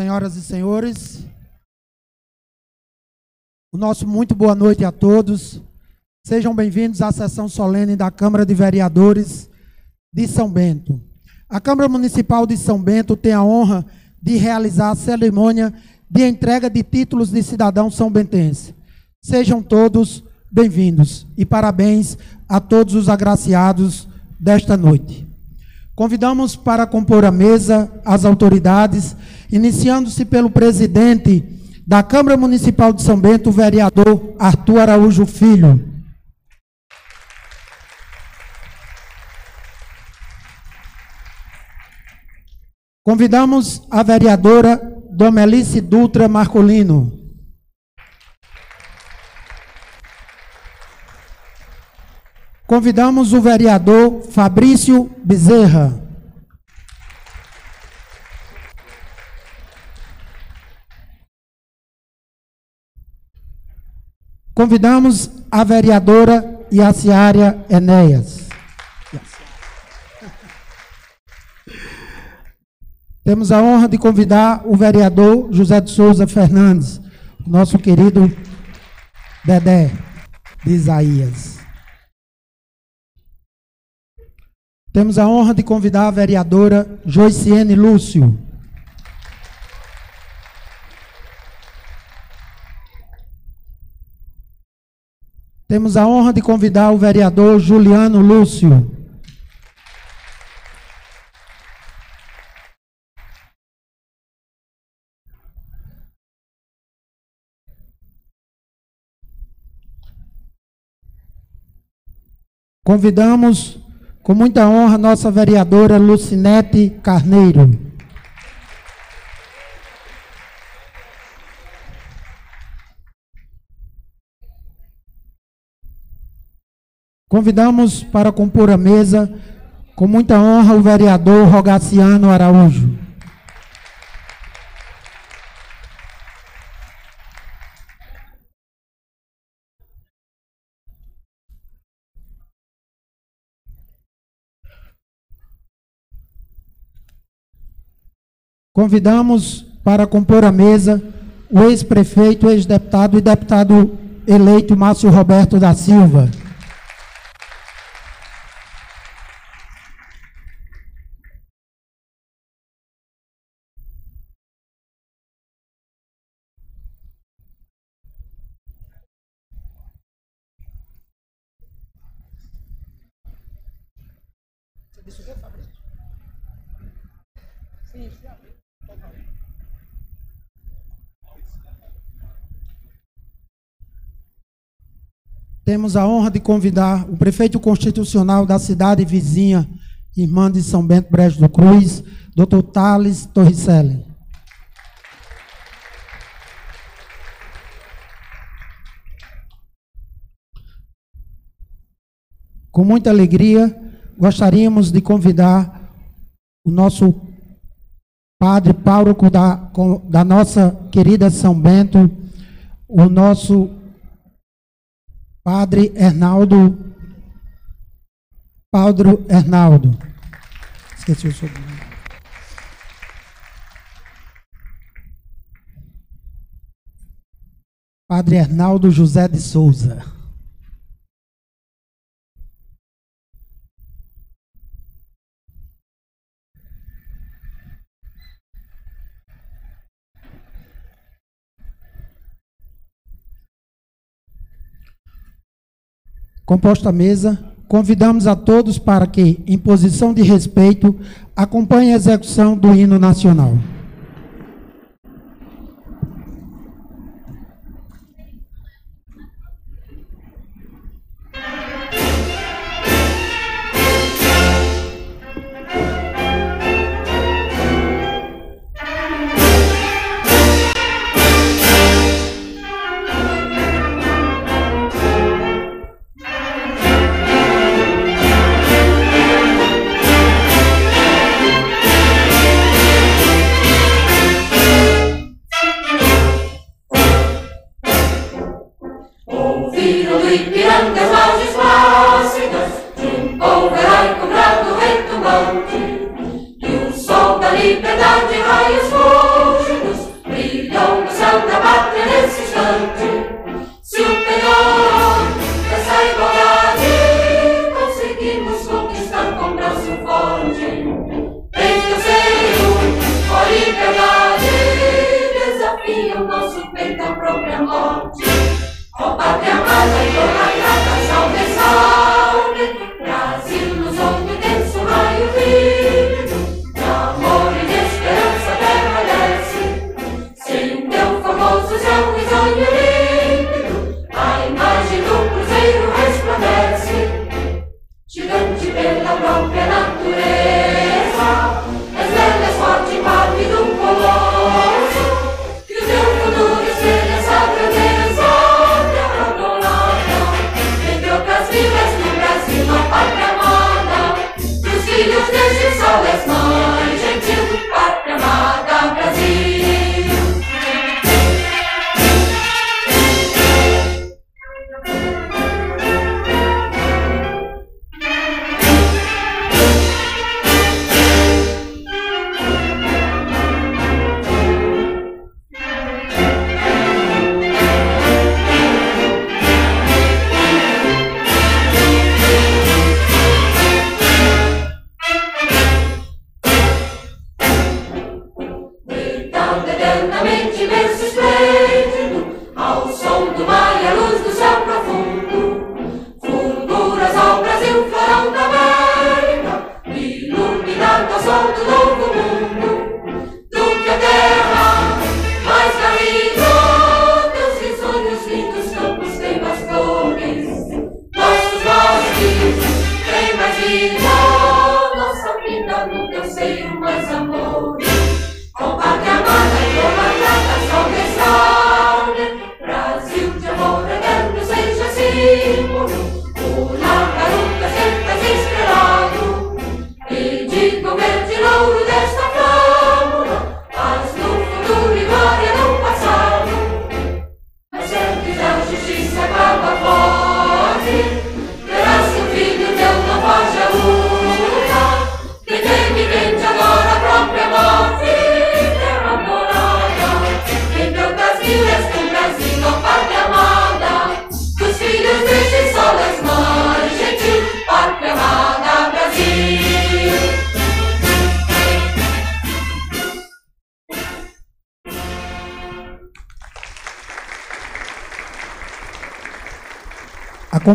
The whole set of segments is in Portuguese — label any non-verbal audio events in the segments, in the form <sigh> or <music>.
Senhoras e senhores, o nosso muito boa noite a todos. Sejam bem-vindos à sessão solene da Câmara de Vereadores de São Bento. A Câmara Municipal de São Bento tem a honra de realizar a cerimônia de entrega de títulos de cidadão são bentense. Sejam todos bem-vindos e parabéns a todos os agraciados desta noite. Convidamos para compor a mesa as autoridades, iniciando-se pelo presidente da Câmara Municipal de São Bento, o vereador Arthur Araújo Filho. Convidamos a vereadora Domelice Dutra Marcolino. Convidamos o vereador Fabrício Bezerra. Convidamos a vereadora Yaciária Enéas. Temos a honra de convidar o vereador José de Souza Fernandes, nosso querido Dedé de Isaías. Temos a honra de convidar a vereadora Joiciene Lúcio. Temos a honra de convidar o vereador Juliano Lúcio. Convidamos com muita honra nossa vereadora Lucinete Carneiro. Convidamos para compor a mesa, com muita honra, o vereador Rogaciano Araújo. Convidamos para compor a mesa o ex-prefeito, ex-deputado e deputado eleito Márcio Roberto da Silva. Temos a honra de convidar o prefeito constitucional da cidade vizinha, irmã de São Bento Brejo do Cruz, Dr. Thales Torricelli. Com muita alegria, gostaríamos de convidar o nosso padre pároco da, da nossa querida São Bento, o nosso Padre Hernaldo. Padre Hernaldo. Esqueci o sobrenome. Padre Hernaldo José de Souza. Composta a mesa, convidamos a todos para que, em posição de respeito, acompanhem a execução do hino nacional.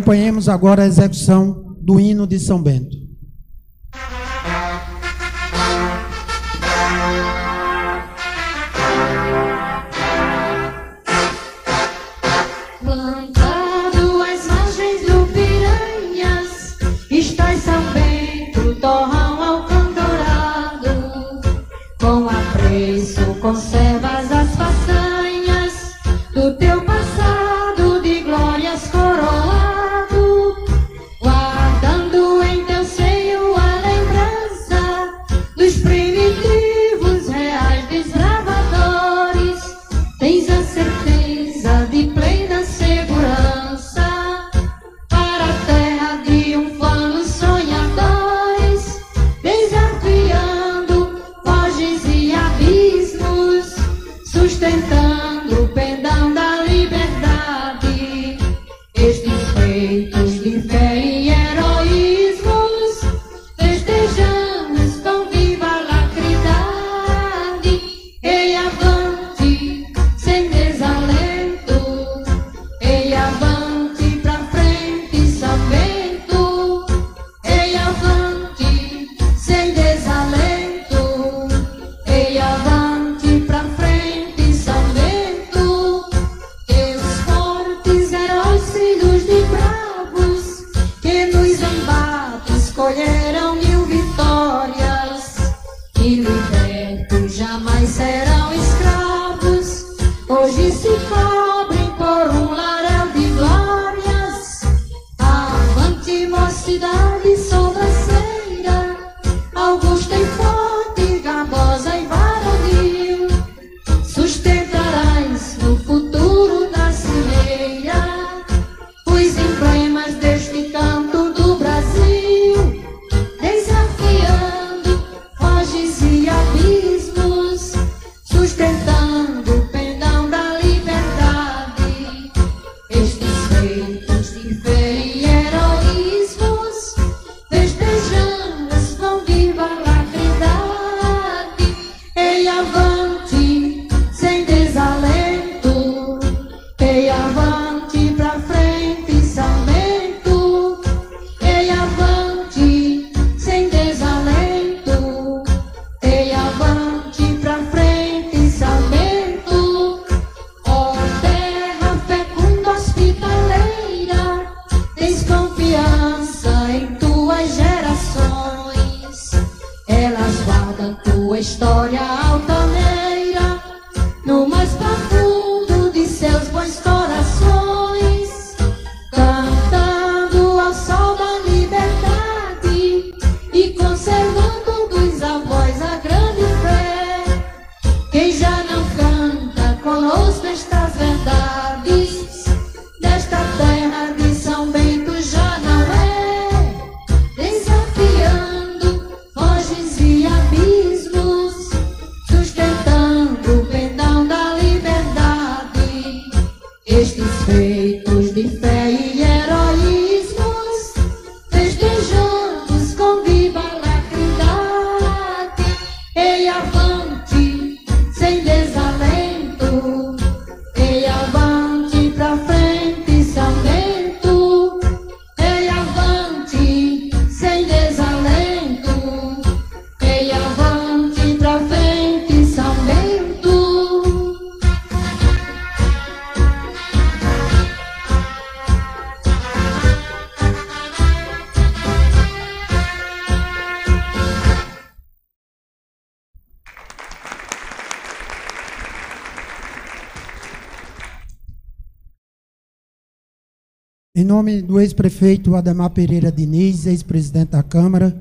Acompanhemos agora a execução do hino de São Bento. Ei, avante, sem desalento. Ex-prefeito Ademar Pereira Diniz, ex-presidente da Câmara,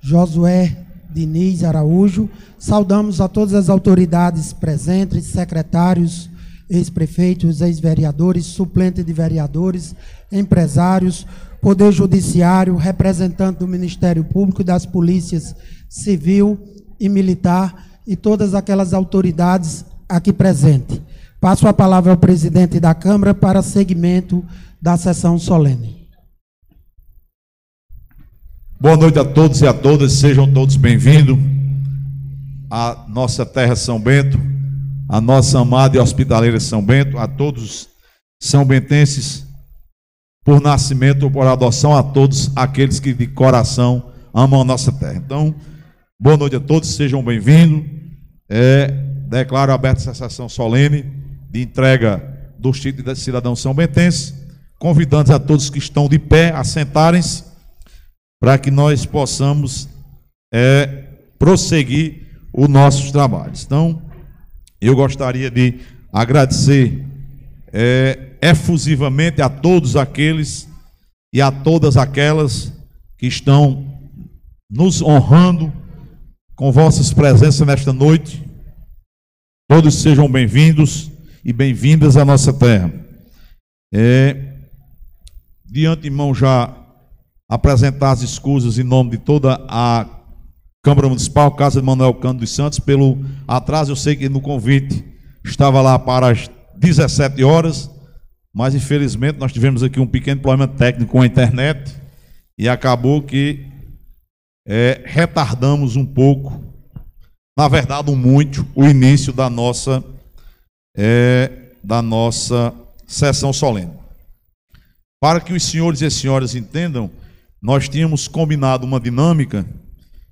Josué Diniz Araújo, saudamos a todas as autoridades presentes, secretários, ex-prefeitos, ex-vereadores, suplentes de vereadores, empresários, Poder Judiciário, representante do Ministério Público e das Polícias Civil e Militar e todas aquelas autoridades aqui presentes. Passo a palavra ao presidente da Câmara para seguimento da sessão solene. Boa noite a todos e a todas, sejam todos bem-vindos à nossa terra São Bento, à nossa amada e hospitaleira São Bento, a todos são bentenses por nascimento ou por adoção, a todos aqueles que de coração amam a nossa terra. Então, boa noite a todos, sejam bem-vindos. É, declaro aberta essa sessão solene de entrega dos títulos de cidadão são bentense convidando a todos que estão de pé a sentarem-se, para que nós possamos é, prosseguir os nossos trabalhos. Então, eu gostaria de agradecer é, efusivamente a todos aqueles e a todas aquelas que estão nos honrando com vossas presenças nesta noite. Todos sejam bem-vindos e bem-vindas à nossa terra. É, de antemão já apresentar as escusas em nome de toda a Câmara Municipal, Casa de Manuel Cândido dos Santos, pelo atraso. Eu sei que no convite estava lá para as 17 horas, mas infelizmente nós tivemos aqui um pequeno problema técnico com a internet e acabou que é, retardamos um pouco, na verdade, um muito, o início da nossa, é, da nossa sessão solene. Para que os senhores e as senhoras entendam, nós tínhamos combinado uma dinâmica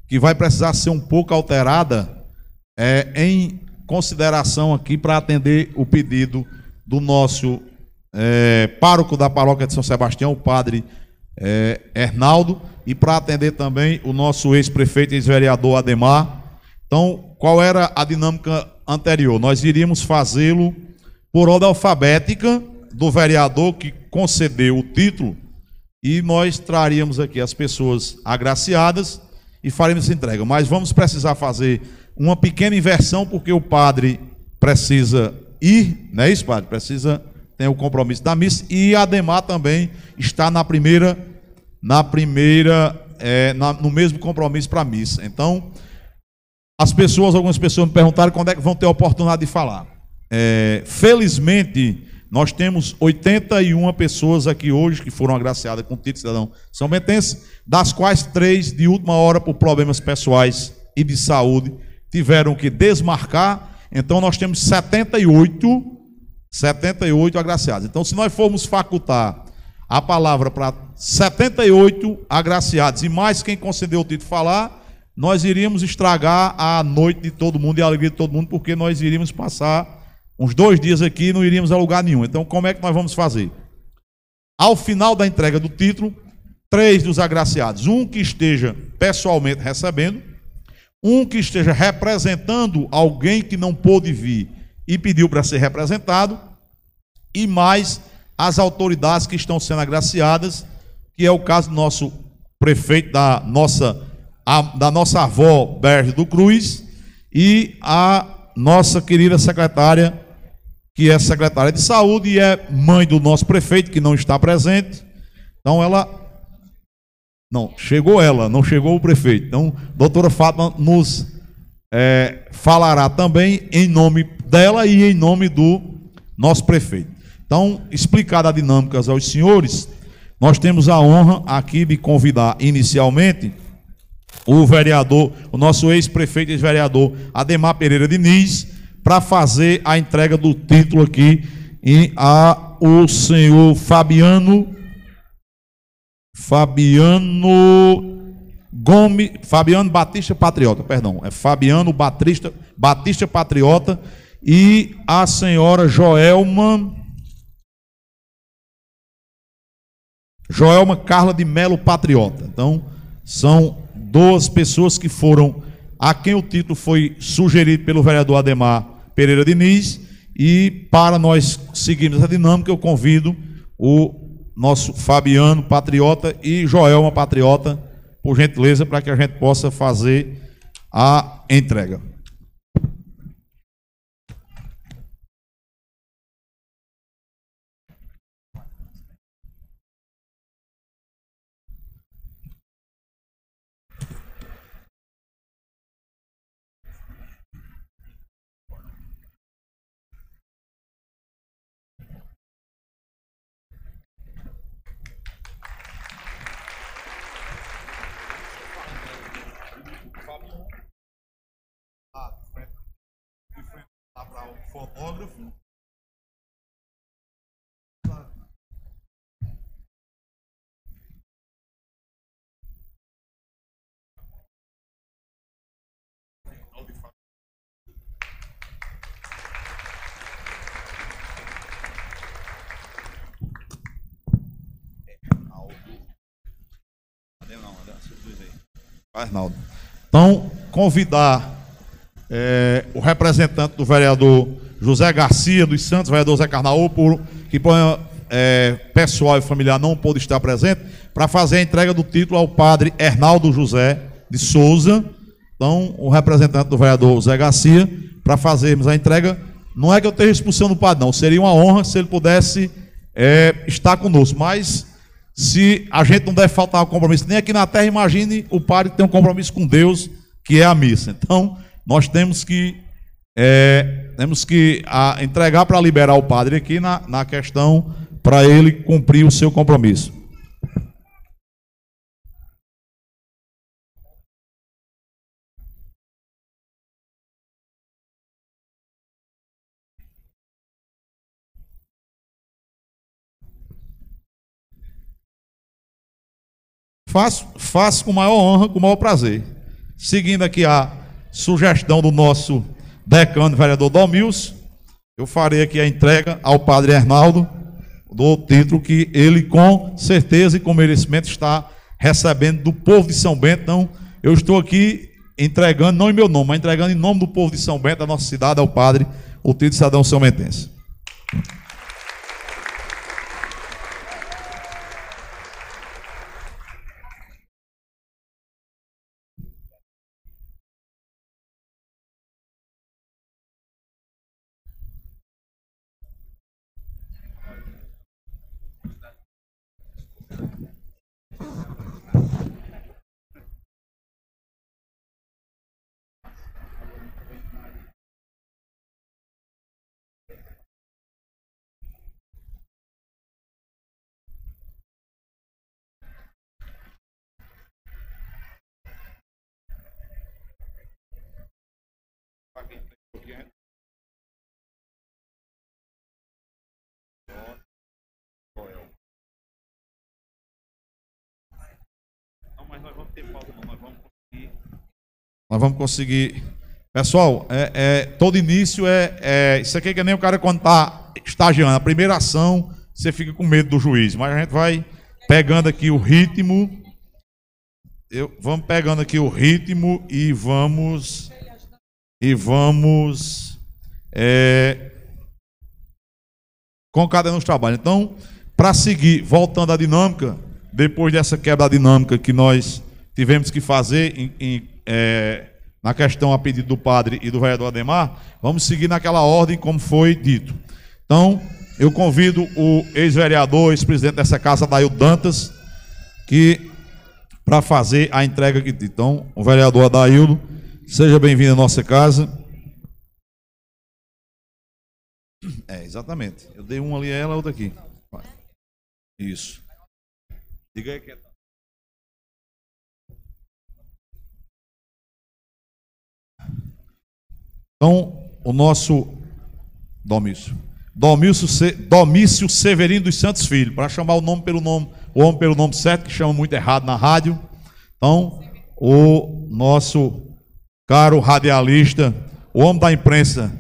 que vai precisar ser um pouco alterada é, em consideração aqui para atender o pedido do nosso é, pároco da paróquia de São Sebastião, o padre é, Hernaldo, e para atender também o nosso ex-prefeito e ex-vereador Ademar. Então, qual era a dinâmica anterior? Nós iríamos fazê-lo por ordem alfabética do vereador que concedeu o título e nós traríamos aqui as pessoas agraciadas e faremos essa entrega. Mas vamos precisar fazer uma pequena inversão, porque o padre precisa ir, não é isso, padre? Precisa ter o compromisso da missa e Ademar também está na primeira, na primeira, é, na, no mesmo compromisso para a missa. Então, as pessoas, algumas pessoas me perguntaram quando é que vão ter a oportunidade de falar. É, felizmente, nós temos 81 pessoas aqui hoje que foram agraciadas com o título de cidadão são bentense, das quais três de última hora por problemas pessoais e de saúde tiveram que desmarcar. Então nós temos 78 78 agraciados. Então se nós formos facultar a palavra para 78 agraciados e mais quem concedeu o título falar, nós iríamos estragar a noite de todo mundo e a alegria de todo mundo, porque nós iríamos passar uns dois dias aqui não iríamos a lugar nenhum. Então, como é que nós vamos fazer? Ao final da entrega do título, três dos agraciados, um que esteja pessoalmente recebendo, um que esteja representando alguém que não pôde vir e pediu para ser representado, e mais as autoridades que estão sendo agraciadas, que é o caso do nosso prefeito da nossa, a, da nossa avó Berge do Cruz e a nossa querida secretária que é secretária de saúde e é mãe do nosso prefeito, que não está presente. Então ela. Não, chegou ela, não chegou o prefeito. Então, a doutora Fátima nos é, falará também em nome dela e em nome do nosso prefeito. Então, explicada a dinâmica aos senhores, nós temos a honra aqui de convidar inicialmente o vereador, o nosso ex-prefeito e ex-vereador Ademar Pereira Diniz, para fazer a entrega do título aqui e a o senhor Fabiano Fabiano Gomes, Fabiano Batista Patriota, perdão, é Fabiano Batista, Batista Patriota e a senhora Joelma Joelma Carla de Melo Patriota. Então, são duas pessoas que foram a quem o título foi sugerido pelo vereador Ademar Pereira Diniz. E para nós seguirmos essa dinâmica, eu convido o nosso Fabiano, patriota, e Joelma, patriota, por gentileza, para que a gente possa fazer a entrega. Fotógrafo. Arnaldo. Então, convidar é, o representante do vereador José Garcia dos Santos, vereador Zé Carnaú, por, que por é, pessoal e familiar não pôde estar presente, para fazer a entrega do título ao padre Hernaldo José de Souza. Então, o representante do vereador Zé Garcia, para fazermos a entrega. Não é que eu esteja expulsando o padre, não. Seria uma honra se ele pudesse é, estar conosco. Mas, se a gente não deve faltar um compromisso, nem aqui na terra, imagine o padre tem um compromisso com Deus, que é a missa. Então, nós temos que é, temos que a, entregar para liberar o padre aqui na, na questão para ele cumprir o seu compromisso. Faço, faço com maior honra, com maior prazer. Seguindo aqui a sugestão do nosso decano, vereador Domils, eu farei aqui a entrega ao padre Arnaldo do título que ele com certeza e com merecimento está recebendo do povo de São Bento. Então, eu estou aqui entregando, não em meu nome, mas entregando em nome do povo de São Bento, da nossa cidade, ao padre, o título de cidadão são bentense. Nós vamos conseguir. Pessoal, é, é todo início é, é, Isso aqui é que nem o cara quando está estagiando. A primeira ação, você fica com medo do juiz. Mas a gente vai pegando aqui o ritmo. Eu, vamos pegando aqui o ritmo e vamos. E vamos. É, com cada um dos trabalhos. Então, para seguir, voltando à dinâmica depois dessa quebra dinâmica que nós tivemos que fazer em, em, é, na questão a pedido do padre e do vereador Ademar, vamos seguir naquela ordem como foi dito. Então, eu convido o ex-vereador, ex-presidente dessa casa, Dail Dantas, que para fazer a entrega aqui. Então, o vereador Adaildo, seja bem-vindo à nossa casa. É, exatamente. Eu dei um ali a ela, outra aqui. Isso. Diga aí que é. Então, o nosso Domício. Domício, Domício Severino dos Santos Filho, para chamar o nome pelo nome, o homem pelo nome certo, que chama muito errado na rádio. Então, o nosso caro radialista, o homem da imprensa,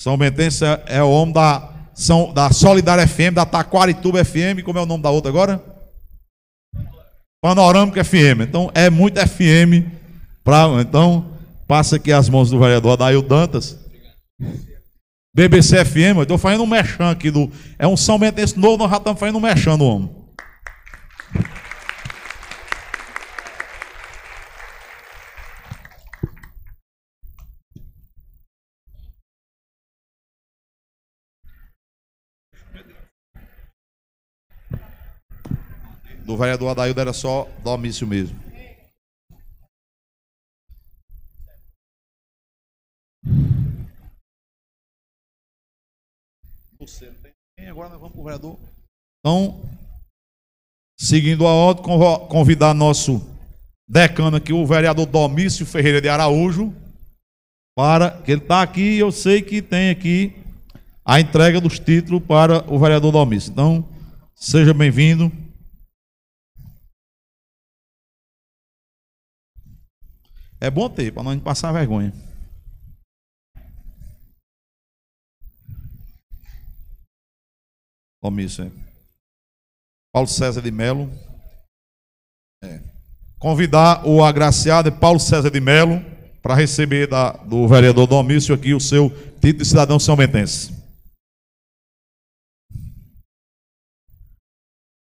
São Bentense é o homem da, São, da Solidária FM, da Taquarituba FM, como é o nome da outra agora? Panorâmica FM. Então é muito FM. Pra, então, passa aqui as mãos do vereador Adail Dantas. BBC FM, eu estou fazendo um mechan aqui do. É um São Bentense novo, nós já estamos fazendo um mechan no homem. Do vereador Adaildo era só domício mesmo. Você não tem. Agora nós vamos para o vereador. Então, seguindo a ordem, convidar nosso decano aqui, o vereador Domício Ferreira de Araújo, para que ele está aqui e eu sei que tem aqui a entrega dos títulos para o vereador Domício. Então, seja bem-vindo. É bom ter, para não passar vergonha. Omisso, é. Paulo César de Melo. É. Convidar o agraciado Paulo César de Melo para receber da, do vereador Domício aqui o seu título de cidadão são.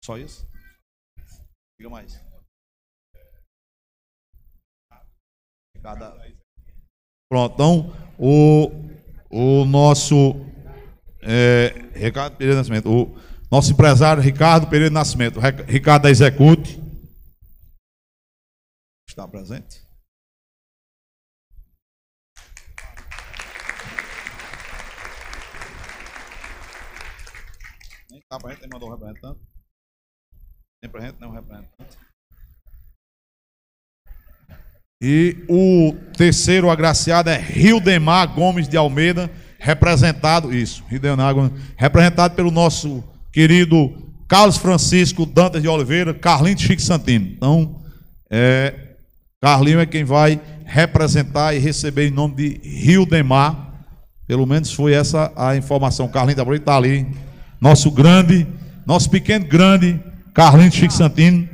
Só isso? Diga mais. Cada... Pronto, então o, o nosso é, Ricardo Pereira Nascimento. O nosso empresário Ricardo Pereira Nascimento. Ricardo da Execute. Está presente? Nem está gente, nem mandou o representante. Nem gente, nem o representante. E o terceiro agraciado é Rildemar Gomes de Almeida representado, isso, de Janeiro, representado pelo nosso querido Carlos Francisco Dantas de Oliveira, Carlinho Chique Santino. Então, é, Carlinho é quem vai representar e receber em nome de Rio de Mar. Pelo menos foi essa a informação. Carlinho da está ali. Nosso grande, nosso pequeno grande, Carlinho Chique Santino.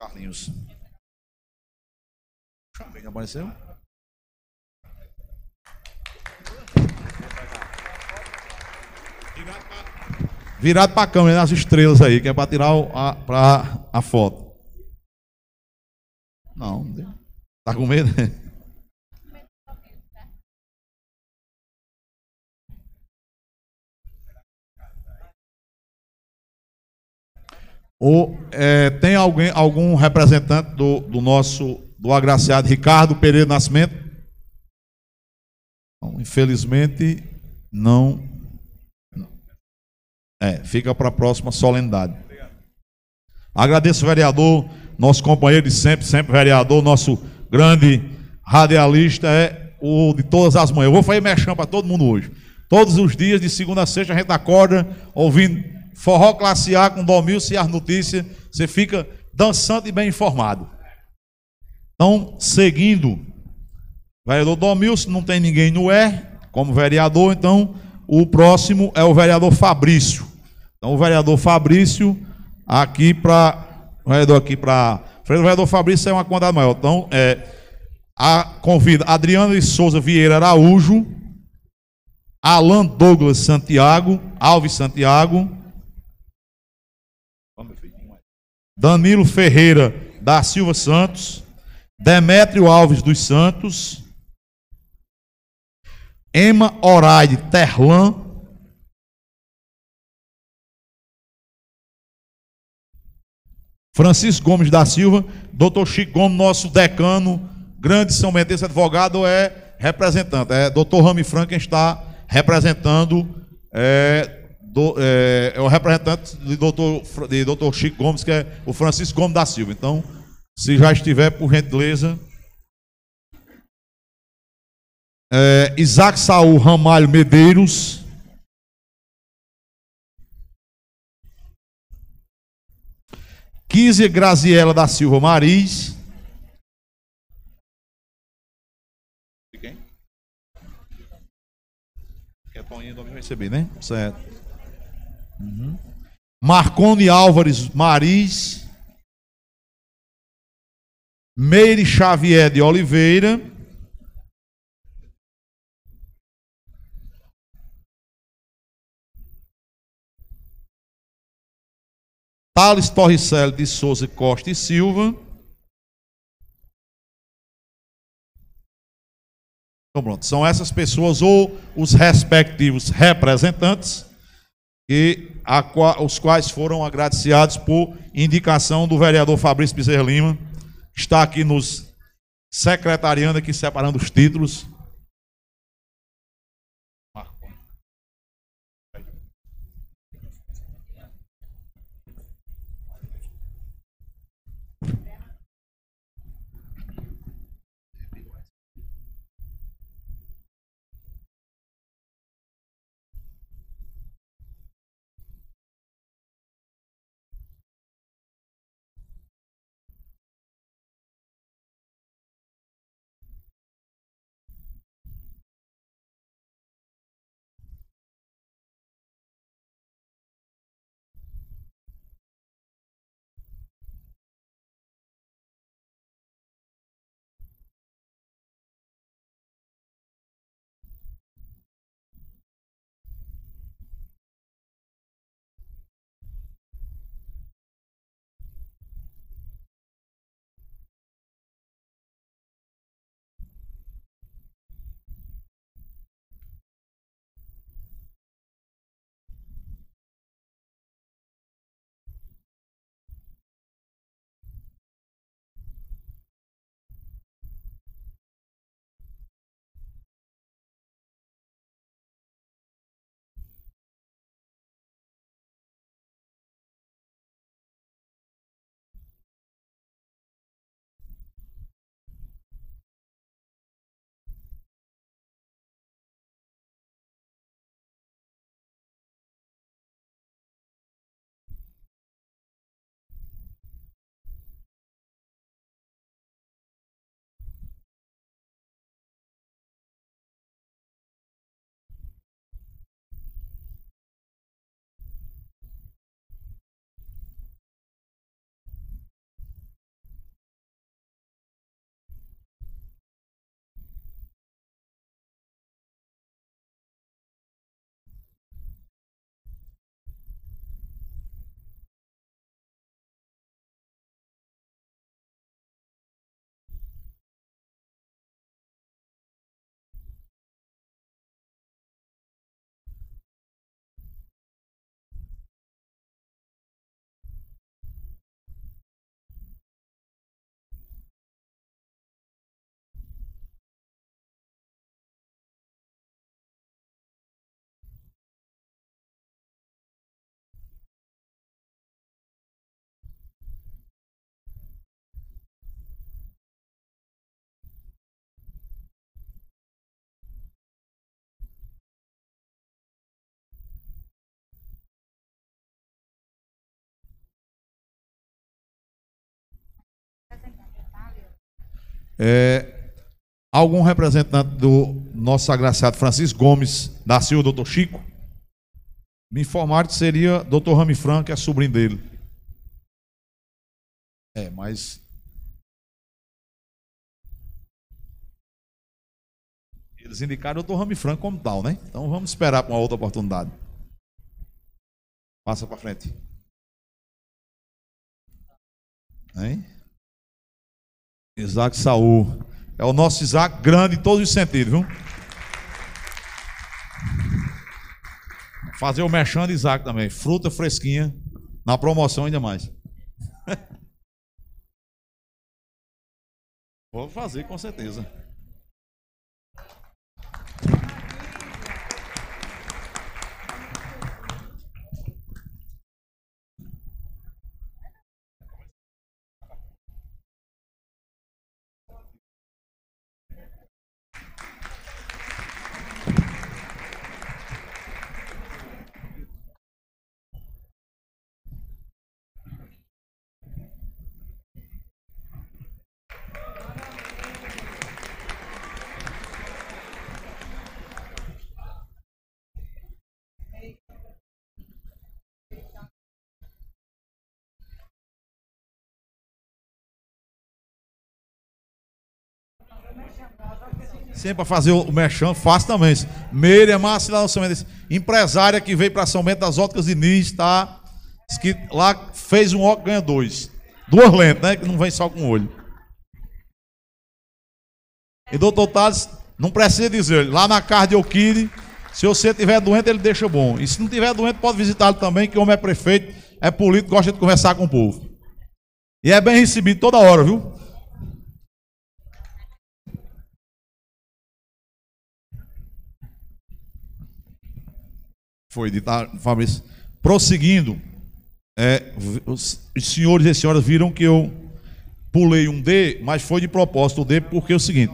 Carlinhos. Apareceu? Virado para a câmera, nas estrelas aí, que é para tirar a, pra a foto. Não, tá com medo? <laughs> Ou é, tem alguém, algum representante do, do nosso do agraciado Ricardo Pereira Nascimento? Então, infelizmente, não. É, fica para a próxima solenidade. Agradeço o vereador, nosso companheiro de sempre, sempre vereador, nosso grande radialista, é o de todas as manhãs. Eu vou fazer mexão para todo mundo hoje. Todos os dias, de segunda a sexta, a gente acorda ouvindo forró classe A com Domilson e as notícias. Você fica dançando e bem informado. Então, seguindo, vereador Domilson, não tem ninguém no E como vereador, então o próximo é o vereador Fabrício. Então, o vereador Fabrício, aqui para. O vereador aqui para. O vereador Fabrício é uma quantidade maior. Então, é, a, convida Adriano de Souza Vieira Araújo, Alan Douglas Santiago, Alves Santiago, Danilo Ferreira da Silva Santos, Demétrio Alves dos Santos, Emma Oraide Terlan, Francisco Gomes da Silva, doutor Chico Gomes, nosso decano, grande São Bentense advogado, é representante. É doutor Rami Franken está representando, é, do, é, é, o representante de doutor, de doutor Chico Gomes, que é o Francisco Gomes da Silva. Então, se já estiver, por gentileza. É, Isaac Saul Ramalho Medeiros. Quinze Graziela da Silva Maris. Quem? Quer Toninho domingo receber, né? Certo. Uhum. Marcone Álvares Maris. Meire Xavier de Oliveira. Thales Torricelli de Souza Costa e Silva. Então, pronto, são essas pessoas ou os respectivos representantes, que, a, os quais foram agradecidos por indicação do vereador Fabrício Bezerra Lima, está aqui nos secretariando, aqui separando os títulos. É, algum representante do nosso agraciado Francisco Gomes da Silva, doutor Chico, me informaram que seria doutor Rami Franco, que é sobrinho dele. É, mas. Eles indicaram o doutor Rami Franco como tal, né? Então vamos esperar para uma outra oportunidade. Passa para frente. Hein? Isaac Saul. É o nosso Isaac grande em todos os sentidos, viu? Fazer o mexão de Isaac também. Fruta fresquinha. Na promoção ainda mais. <laughs> Vou fazer com certeza. Sempre para fazer o mexão, faço também. Meire Márcia lá no São Bento. Empresária que veio para São Bento das Óticas Diniz, tá? Que lá fez um óculos, ganha dois. Duas lentes, né? Que não vem só com o olho. E doutor Tales, não precisa dizer, lá na Cardioquire, se você tiver doente, ele deixa bom. E se não tiver doente, pode visitá-lo também, que o homem é prefeito, é político, gosta de conversar com o povo. E é bem recebido toda hora, viu? Foi de Fabrício. Prosseguindo, é, os senhores e senhoras viram que eu pulei um D, mas foi de propósito o D, porque é o seguinte: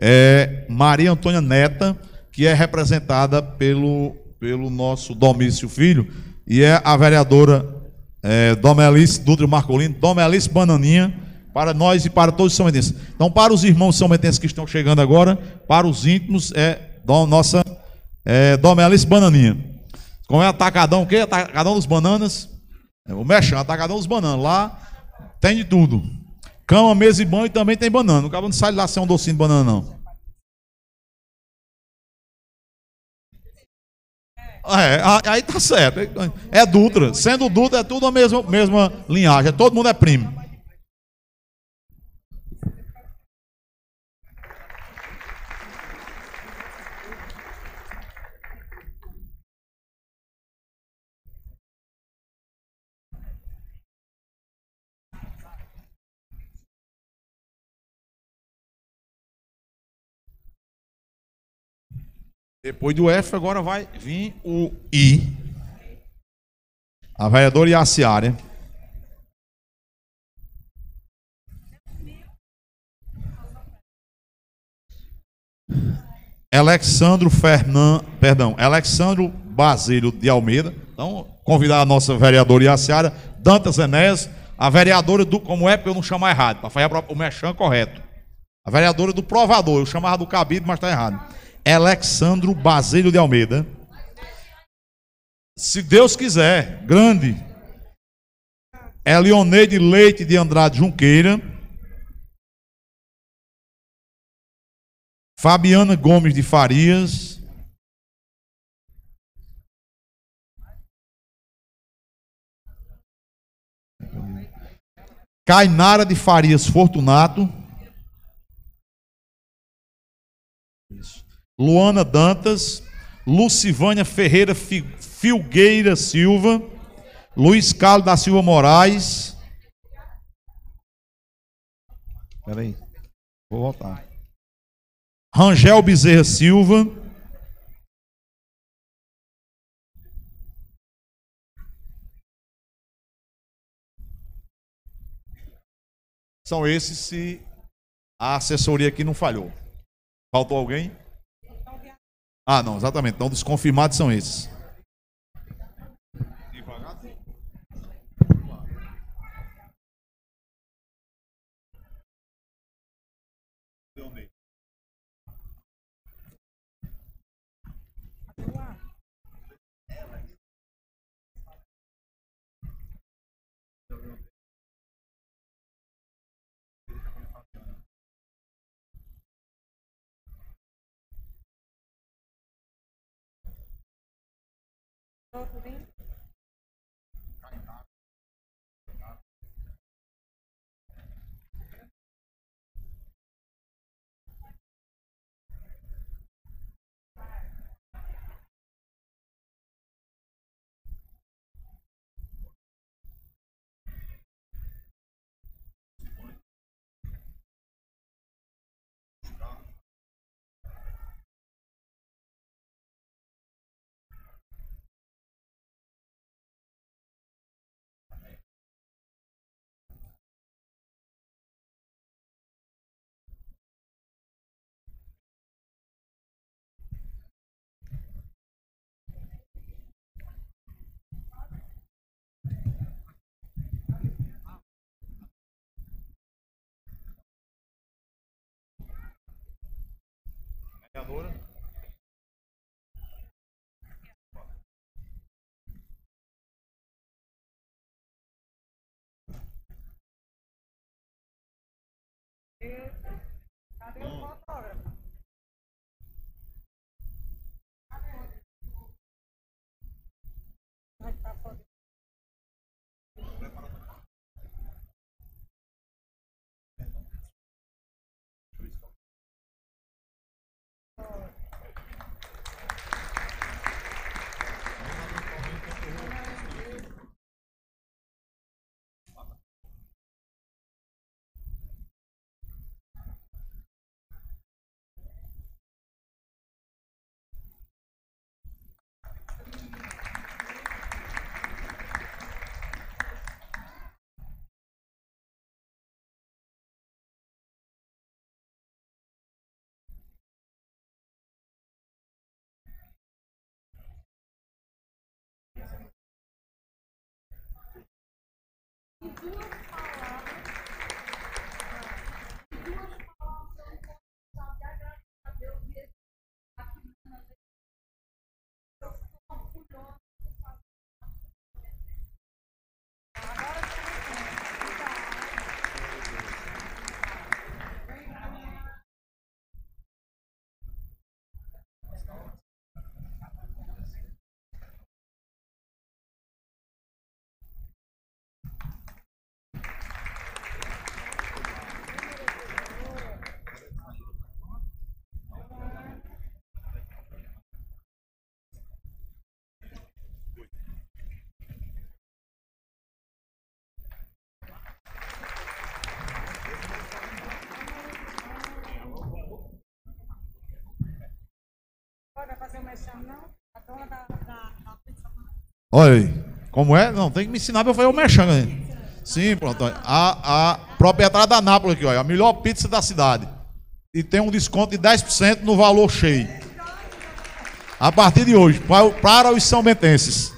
é Maria Antônia Neta, que é representada pelo, pelo nosso Domício Filho, e é a vereadora é, Domelice Dutra Marcolino, Domelice Bananinha, para nós e para todos os são Então, para os irmãos são que estão chegando agora, para os íntimos, é nossa é, Domelice Bananinha. Como é atacadão, o quê? Atacadão dos bananas. É, o mexão, atacadão dos bananas. Lá tem de tudo. Cama, mesa e banho também tem banana. O cara não sai lá sem um docinho de banana, não. É, aí tá certo. É Dutra. Sendo Dutra, é tudo a mesma, mesma linhagem. Todo mundo é primo. Depois do F, agora vai vir o I. A vereadora Iaciária. Alexandro Fernan, perdão, Alexandro Basílio de Almeida. Então, convidar a nossa vereadora Iaciara, Dantas Enéas, a vereadora do, como é, porque eu não chamo errado, para fazer o mechan correto. A vereadora do provador, eu chamava do cabido, mas está errado. Alexandro Basílio de Almeida. Se Deus quiser, grande. É Leite de Andrade Junqueira. Fabiana Gomes de Farias. Cainara de Farias Fortunato. Luana Dantas, Lucivânia Ferreira Filgueira Silva, Luiz Carlos da Silva Moraes. Peraí, vou voltar. Rangel Bezerra Silva. São esses se a assessoria aqui não falhou. Faltou alguém? Ah, não, exatamente. Então, desconfirmados são esses. Vereadora. Cadê o school. Olha aí. Como é? Não, tem que me ensinar para fazer o merchan. Né? Sim, pronto. A, a proprietária da Nápoles aqui, olha, a melhor pizza da cidade. E tem um desconto de 10% no valor cheio. A partir de hoje, para, para os são bentenses.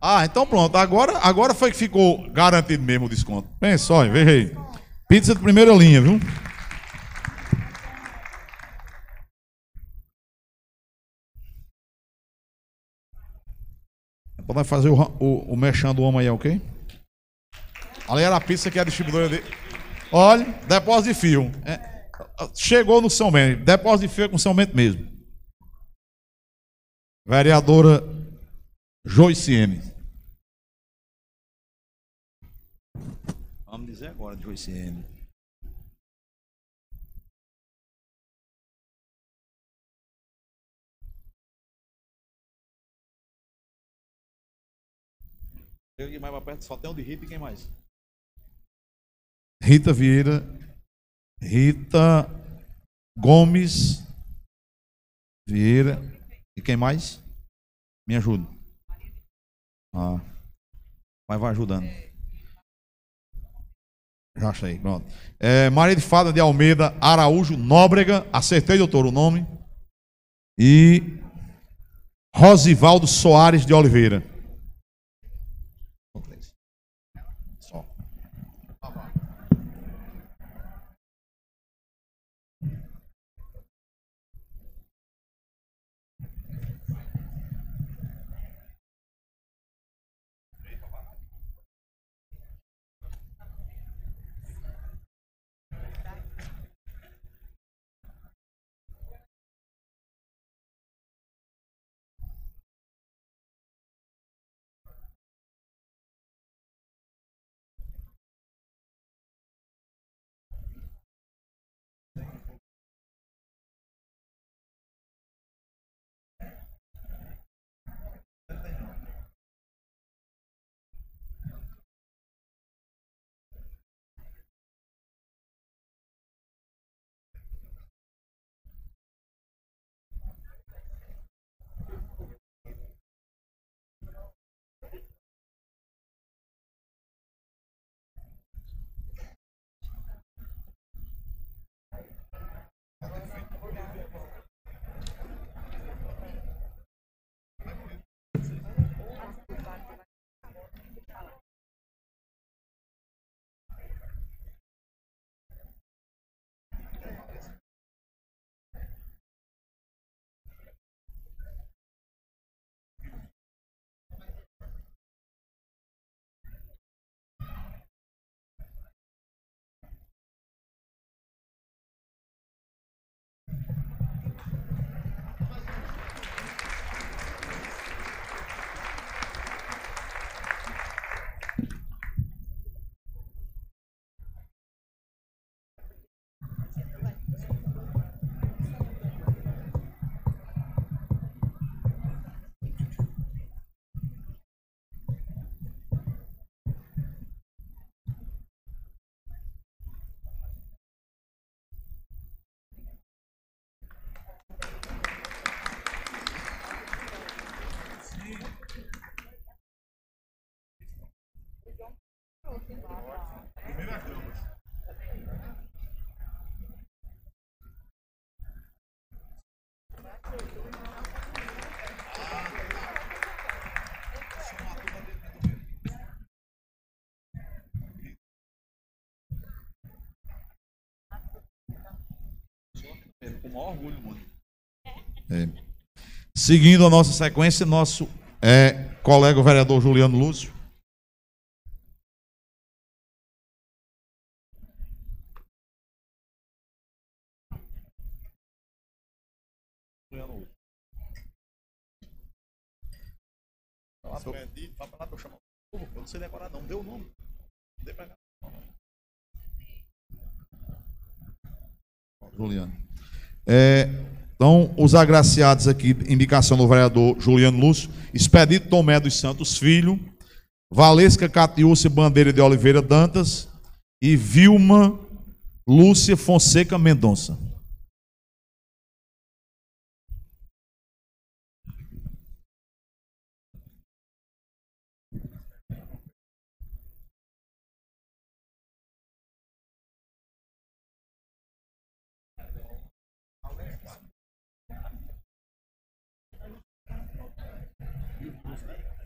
Ah, então pronto. Agora, agora foi que ficou garantido mesmo o desconto. Pensa, olha, veja aí. Pizza de primeira linha, viu? Pode fazer o, o, o mexão do homem aí, ok? Ali era a pizza que é a distribuidora dele. Olha, depósito de fio. É, chegou no São Bento. Depósito de fio é com São Bento mesmo. Vereadora Joiciene. Vamos dizer agora, Joiciene. Chega mais para perto, só tem um de Rita e quem mais? Rita Vieira, Rita Gomes Vieira e quem mais? Me ajuda. Ah, mas vai ajudando. Já achei, pronto. É, Maria de Fada de Almeida Araújo Nóbrega, acertei, doutor, o nome. E Rosivaldo Soares de Oliveira. Com maior orgulho. É. Seguindo a nossa sequência, nosso é, colega o vereador Juliano Lúcio. Não sei decorar, não. Deu o nome. Deu pra cá. Juliano. É, então, os agraciados aqui, indicação do vereador Juliano Lúcio, Expedito Tomé dos Santos Filho, Valesca Catiúcia Bandeira de Oliveira Dantas e Vilma Lúcia Fonseca Mendonça. Wednesday.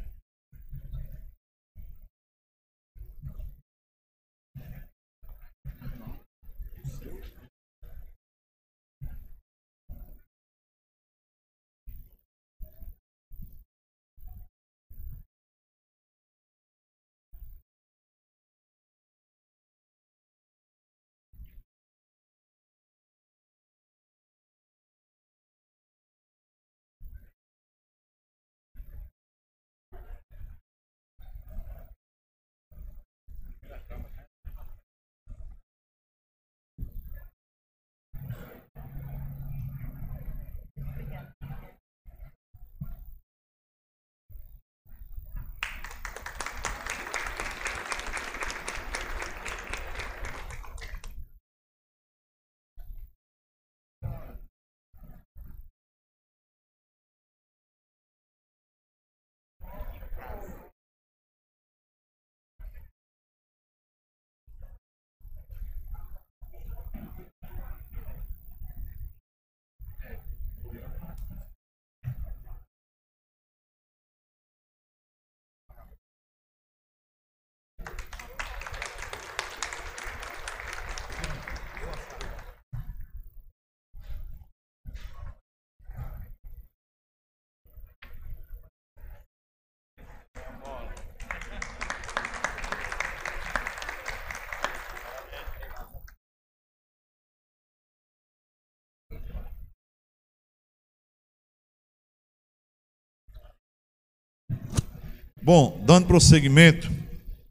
Bom, dando prosseguimento,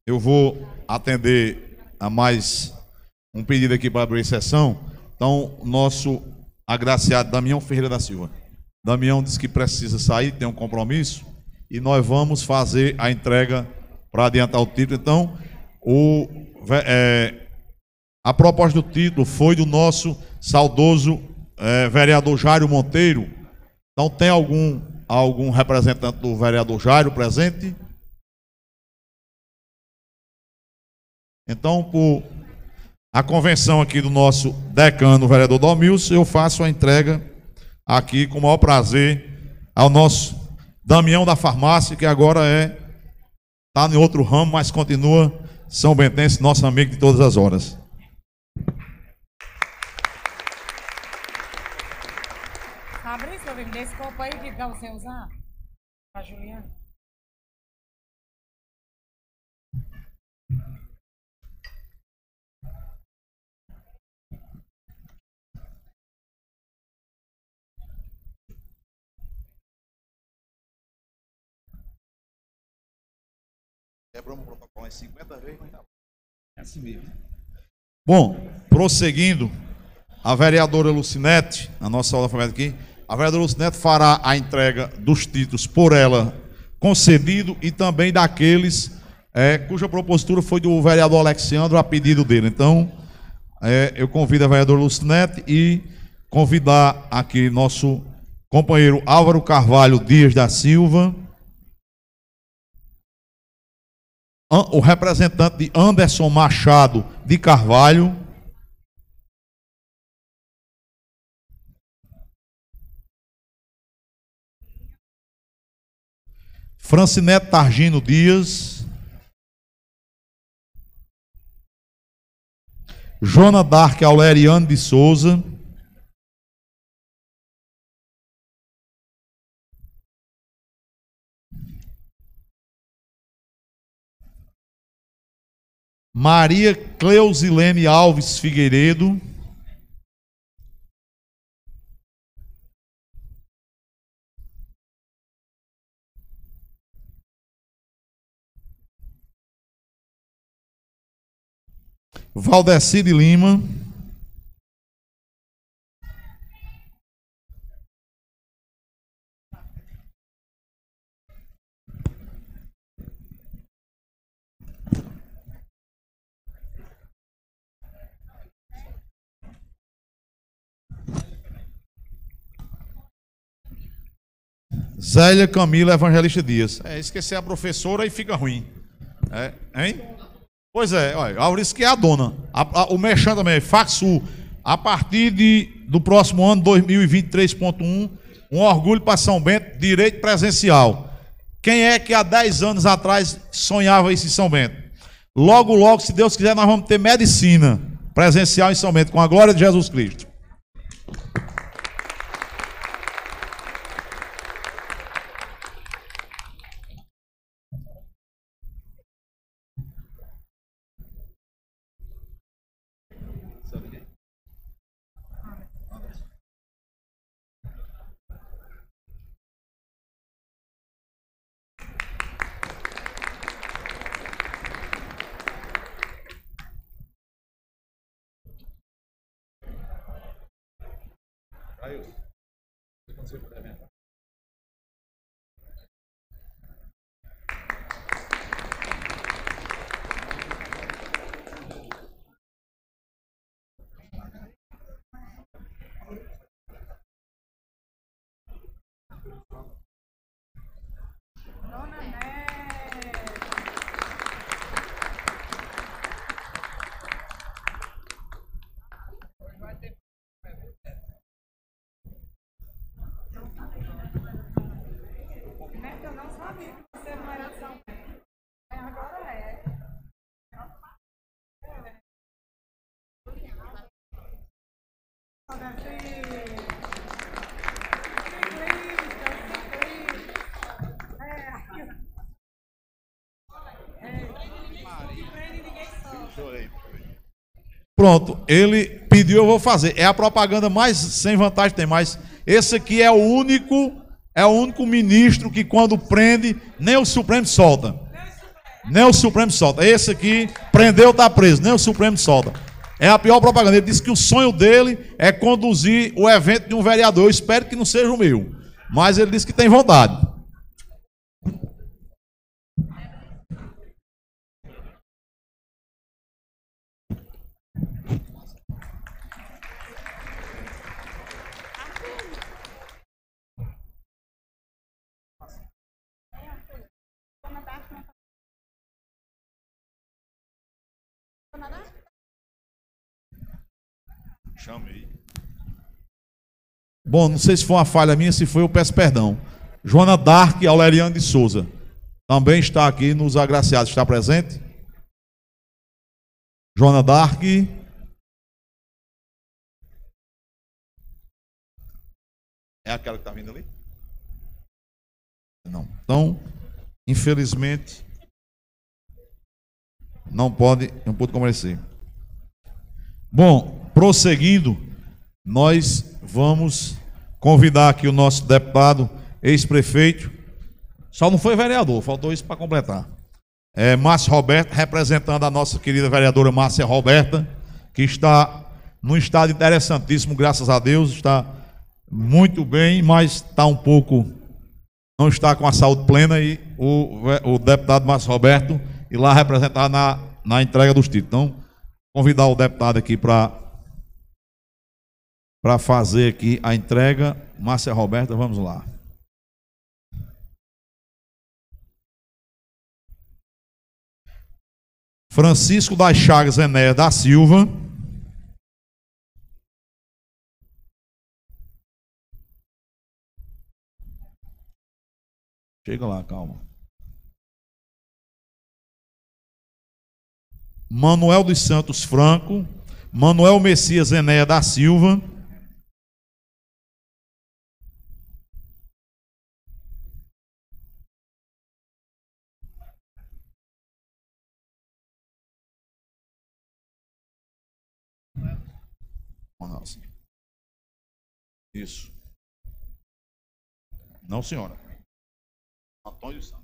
eu vou atender a mais um pedido aqui para abrir sessão. Então, nosso agraciado Damião Ferreira da Silva. Damião disse que precisa sair, tem um compromisso, e nós vamos fazer a entrega para adiantar o título. Então, o, é, a proposta do título foi do nosso saudoso é, vereador Jairo Monteiro. Então, tem algum algum representante do vereador Jairo presente? Então, por a convenção aqui do nosso decano, vereador Domilson, eu faço a entrega aqui com o maior prazer ao nosso Damião da Farmácia, que agora é está em outro ramo, mas continua São Bentense, nosso amigo de todas as horas. Fabrício, eu desse copo aí que dá você usar? Para Juliana. Quebramos o protocolo em 50 vezes, mas tá É assim mesmo. Bom, prosseguindo, a vereadora Lucinete, a nossa aula família aqui, a vereadora Lucinete fará a entrega dos títulos por ela concedido e também daqueles é, cuja propositura foi do vereador Alexandre a pedido dele. Então, é, eu convido a vereadora Lucinete e convidar aqui nosso companheiro Álvaro Carvalho Dias da Silva o representante de Anderson Machado de Carvalho. Francinete Targino Dias. Jona Dark Auleriano de Souza. Maria Cleusilene Alves Figueiredo. Valdeci de Lima. Zélia Camila Evangelista Dias. É, esquecer a professora e fica ruim. É, hein? Pois é, olha, a Aurice que é a dona. A, a, o Mechan também, Faxu. A partir de, do próximo ano, 2023.1, um orgulho para São Bento, direito presencial. Quem é que há 10 anos atrás sonhava isso em São Bento? Logo, logo, se Deus quiser, nós vamos ter medicina presencial em São Bento, com a glória de Jesus Cristo. Pronto, ele pediu, eu vou fazer. É a propaganda mais sem vantagem tem mais. Esse aqui é o único, é o único ministro que quando prende, nem o Supremo solta. Nem o Supremo solta. Esse aqui prendeu, tá preso, nem o Supremo solta. É a pior propaganda. Ele disse que o sonho dele é conduzir o evento de um vereador. Eu espero que não seja o meu. Mas ele disse que tem vontade. Chamei. Bom, não sei se foi uma falha minha, se foi, eu peço perdão. Joana Dark Aureliano de Souza. Também está aqui nos agraciados. Está presente? Joana Dark. É aquela que está vindo ali? Não. Então, infelizmente, não pode, não pode comparecer. Bom, prosseguindo, nós vamos convidar aqui o nosso deputado, ex-prefeito, só não foi vereador, faltou isso para completar. É, Roberto, representando a nossa querida vereadora Márcia Roberta, que está num estado interessantíssimo, graças a Deus, está muito bem, mas está um pouco, não está com a saúde plena, e o, o deputado Márcio Roberto ir lá representar na, na entrega dos títulos. Então, convidar o deputado aqui para para fazer aqui a entrega. Márcia Roberta, vamos lá. Francisco das Chagas Enéas da Silva. Chega lá, calma. Manuel dos Santos Franco. Manuel Messias Enéia da Silva. Nossa. Isso. Não, senhora. Antônio Santos.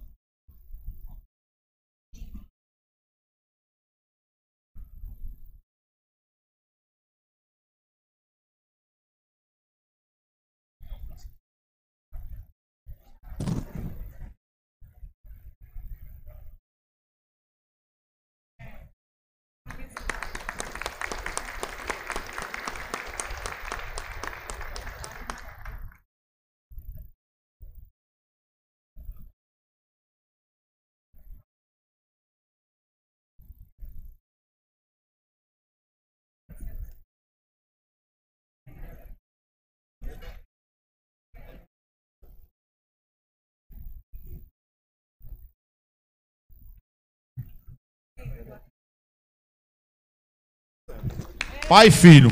Pai e filho.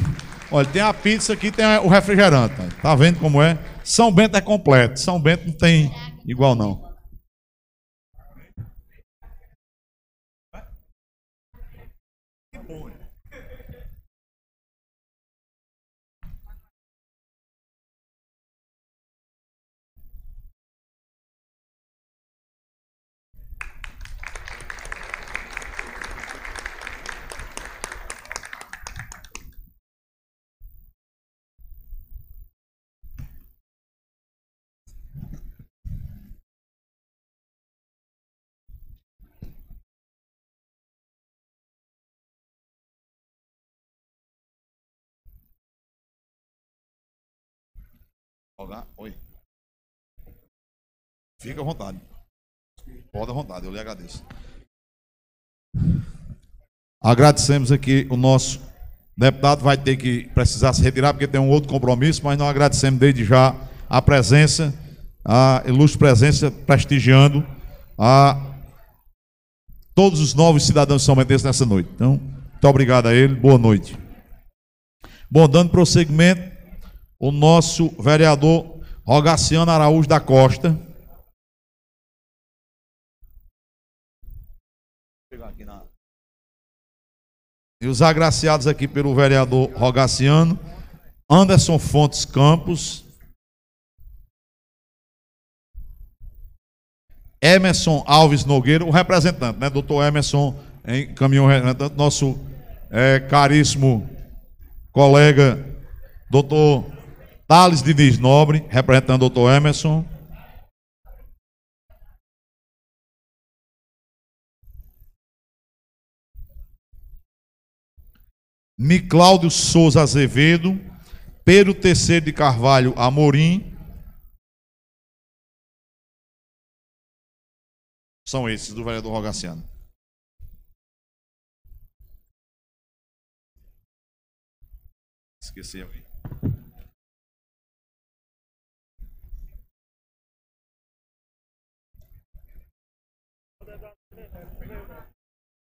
Olha, tem a pizza aqui, tem o refrigerante. Tá vendo como é? São Bento é completo. São Bento não tem igual não. Oi. Fica à vontade. Pode à vontade, eu lhe agradeço. Agradecemos aqui o nosso deputado, vai ter que precisar se retirar porque tem um outro compromisso, mas nós agradecemos desde já a presença, a ilustre presença, prestigiando a todos os novos cidadãos de São Mendes nessa noite. Então, muito obrigado a ele, boa noite. Bom, dando prosseguimento, o nosso vereador Rogaciano Araújo da Costa. E os agraciados aqui pelo vereador Rogaciano, Anderson Fontes Campos, Emerson Alves Nogueira, o representante, né? Doutor Emerson encaminhou o representante, nosso é, caríssimo colega, doutor Thales Diniz Nobre, representando o doutor Emerson. Nicláudio Souza Azevedo, Pedro Terceiro de Carvalho Amorim. São esses do vereador Rogaciano. Esqueci alguém.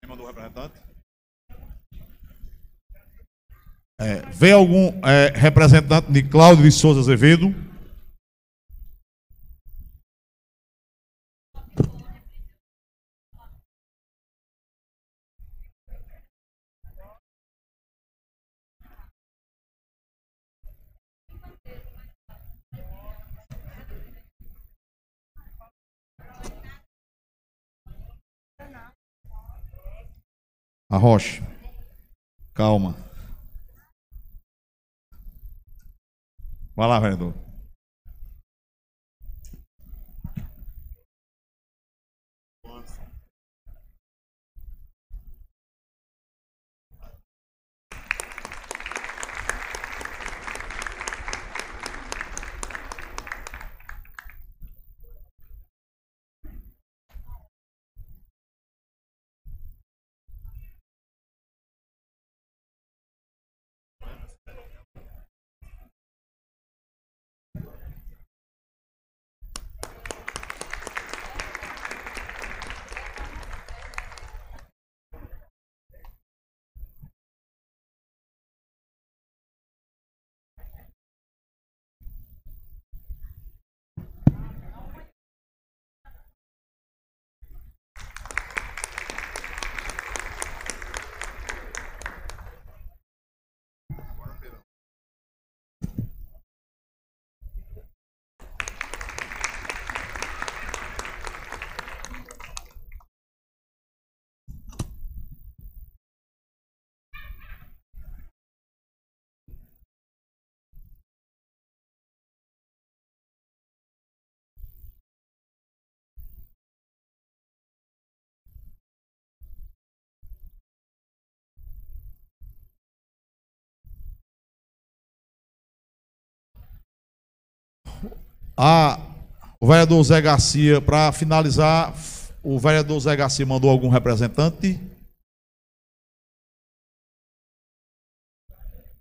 Quem mandou o representante? É, vem algum é, representante de Cláudio de Souza Azevedo? A Rocha. Calma. Vai lá, vereador. A, o vereador Zé Garcia, para finalizar, o vereador Zé Garcia mandou algum representante?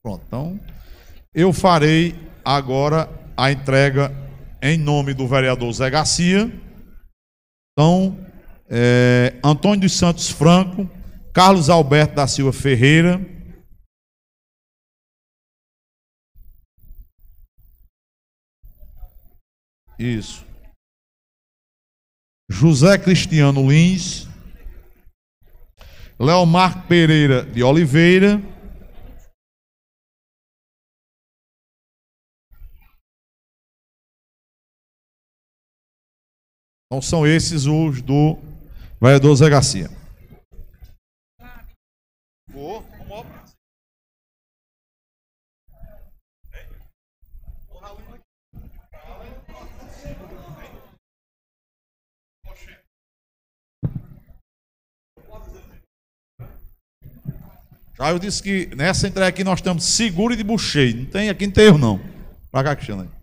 Pronto, então eu farei agora a entrega em nome do vereador Zé Garcia. Então, é, Antônio dos Santos Franco, Carlos Alberto da Silva Ferreira. Isso. José Cristiano Lins. Leomar Pereira de Oliveira. Então são esses os do vereador Zé Garcia. Já eu disse que nessa entrega aqui nós estamos seguro de bucheio. Não tem aqui não tem erro não. Para cá, Cristiano.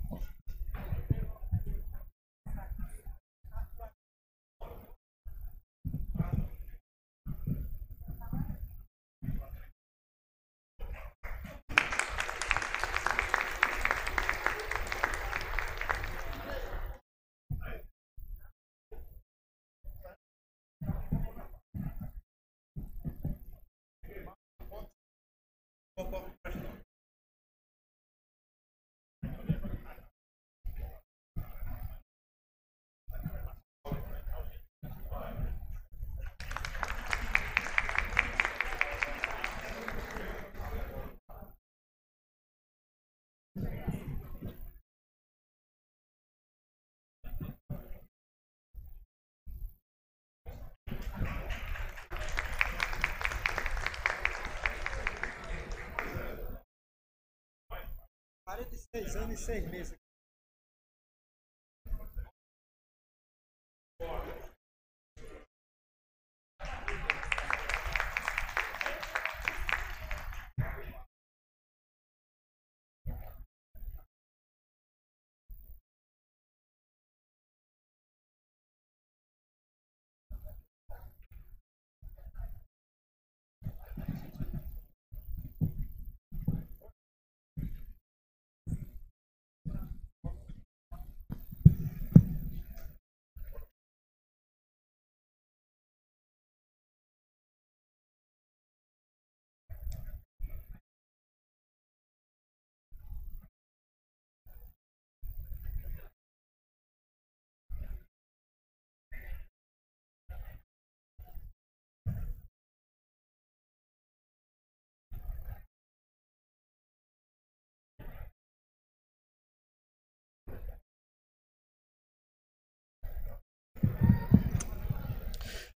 Anos e seis meses.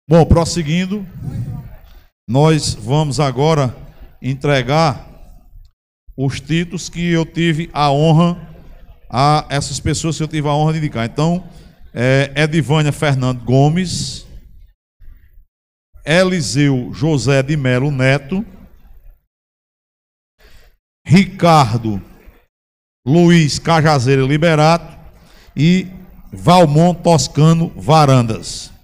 Bom, prosseguindo, nós vamos agora entregar os títulos que eu tive a honra a essas pessoas que eu tive a honra de indicar. Então, é Edivânia Fernando Gomes, Eliseu José de Melo Neto, Ricardo Luiz Cajazeira Liberato e Valmont Toscano Varandas.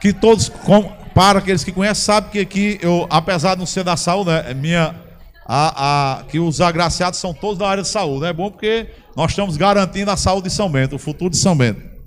Que todos, para aqueles que conhecem, sabem que aqui, eu, apesar de não ser da saúde, né, é minha, a, a, que os agraciados são todos da área de saúde. É bom porque nós estamos garantindo a saúde de São Bento, o futuro de São Bento.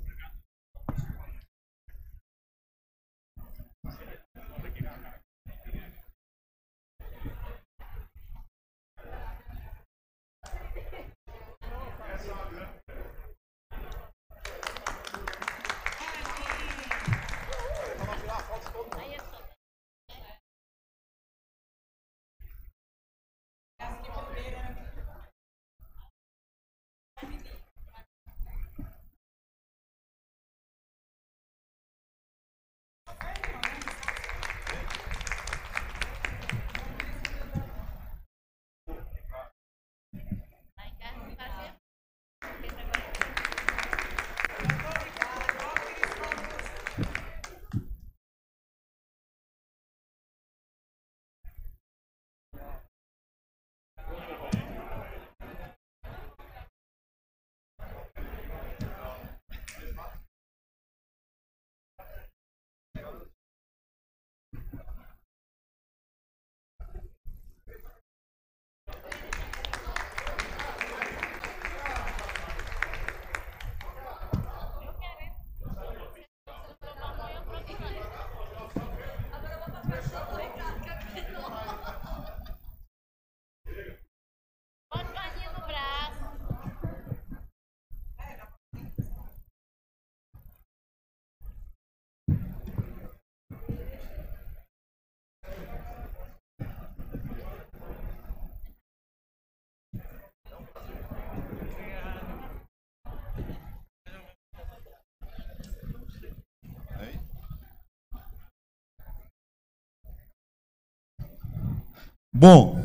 Bom,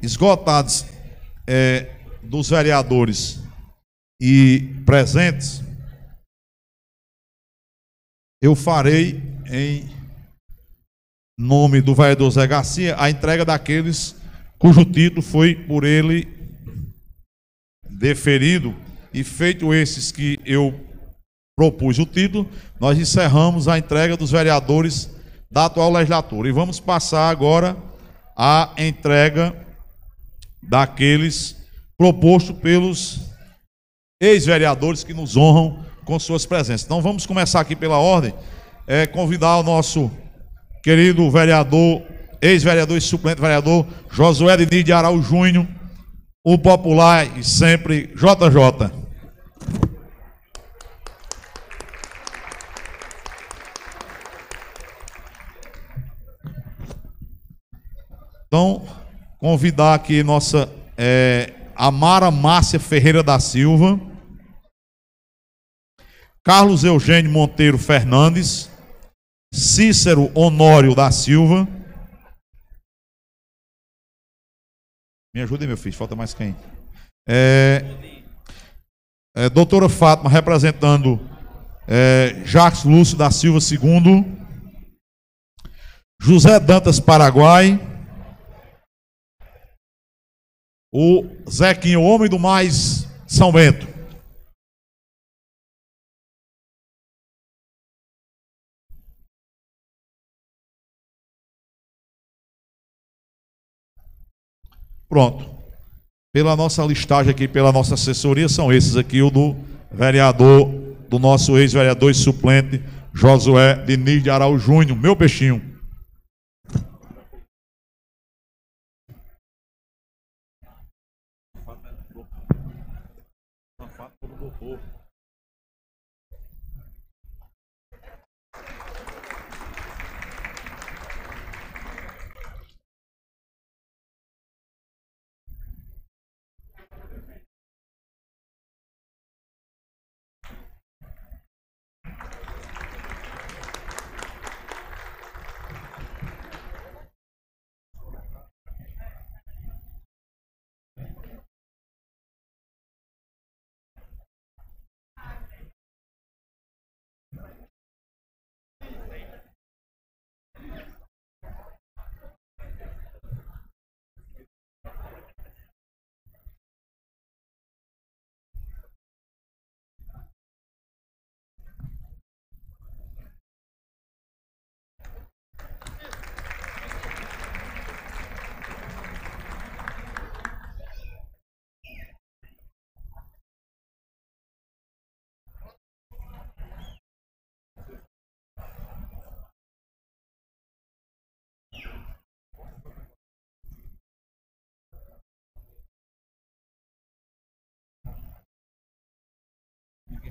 esgotados é, dos vereadores e presentes, eu farei em nome do vereador Zé Garcia a entrega daqueles cujo título foi por ele deferido e feito esses que eu propus o título, nós encerramos a entrega dos vereadores da atual legislatura. E vamos passar agora à entrega daqueles propostos pelos ex-vereadores que nos honram com suas presenças. Então vamos começar aqui pela ordem, é, convidar o nosso querido vereador, ex-vereador e suplente vereador, Josué Diniz de Araújo Júnior, o popular e sempre JJ. Então, convidar aqui nossa é, Amara Márcia Ferreira da Silva, Carlos Eugênio Monteiro Fernandes, Cícero Honório da Silva. Me ajude, meu filho, falta mais quem? É, é, doutora Fátima, representando é, Jacques Lúcio da Silva II. José Dantas Paraguai. O Zequinho, o homem do mais São Bento. Pronto. Pela nossa listagem aqui, pela nossa assessoria, são esses aqui, o do vereador, do nosso ex-vereador e suplente, Josué Diniz de Araújo Júnior, meu peixinho.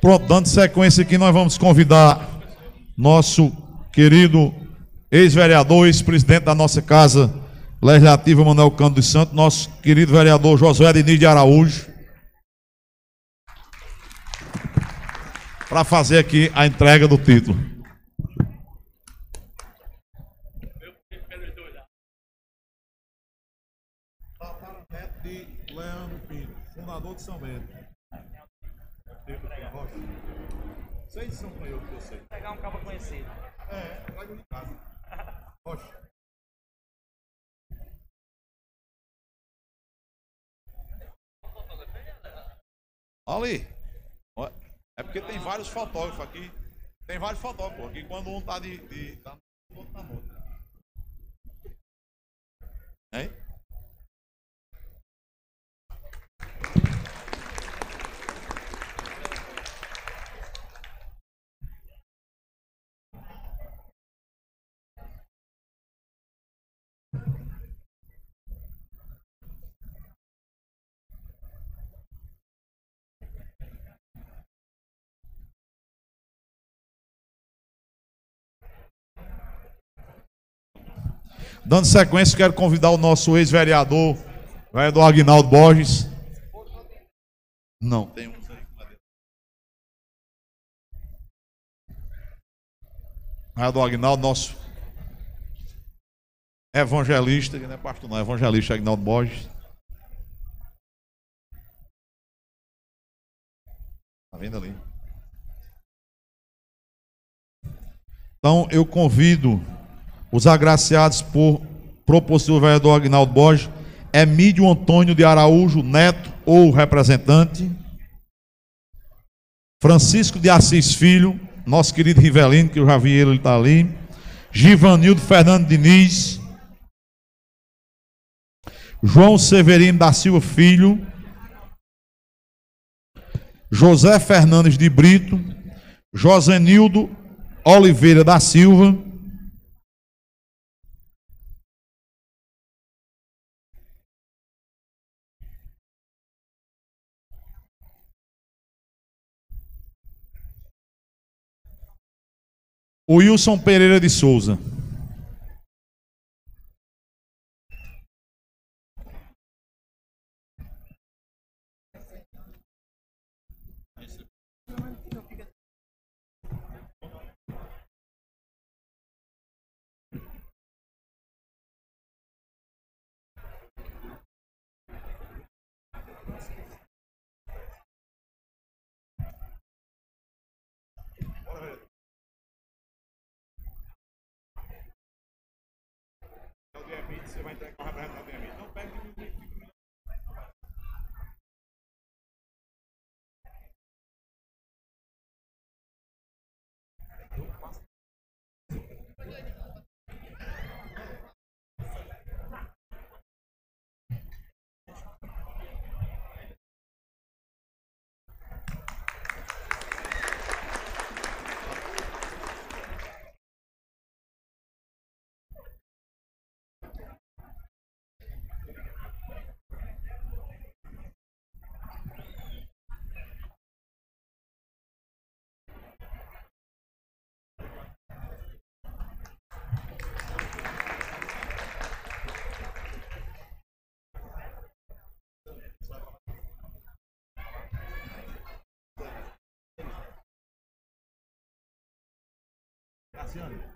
Pronto, dando sequência aqui, nós vamos convidar nosso querido ex-vereador, ex-presidente da nossa casa legislativa, Manuel Cândido dos Santos, nosso querido vereador Josué Diniz de Araújo, para fazer aqui a entrega do título. De São Bento. Vocês são canhoto que eu sei. Pegar um cabo conhecido. É, trago de casa. <laughs> Rocha. Ali. É porque tem vários fotógrafos aqui. Tem vários fotógrafos aqui. Quando um tá de. de tá, outro tá morto. Hein? Dando sequência, quero convidar o nosso ex-vereador, vereador Agnaldo Borges. Não, tem aí. Vereador Agnaldo, nosso evangelista, que não é pastor não, evangelista Agnaldo Borges. Está vendo ali? Então, eu convido os agraciados por do vereador Agnaldo Borges, Emílio Antônio de Araújo Neto, ou representante, Francisco de Assis Filho, nosso querido Rivelino, que eu já vi ele, ele está ali, Givanildo Fernando Diniz, João Severino da Silva Filho, José Fernandes de Brito, Josenildo Oliveira da Silva, Wilson Pereira de Souza. I'm Acción.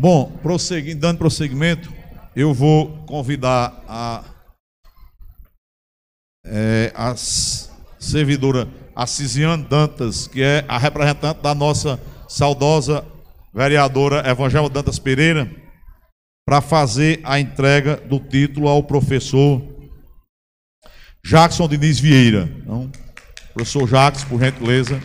Bom, prosseguindo, dando prosseguimento, eu vou convidar a, é, a servidora Assisiane Dantas, que é a representante da nossa saudosa vereadora Evangelho Dantas Pereira, para fazer a entrega do título ao professor Jackson Diniz Vieira. Então, professor Jackson, por gentileza.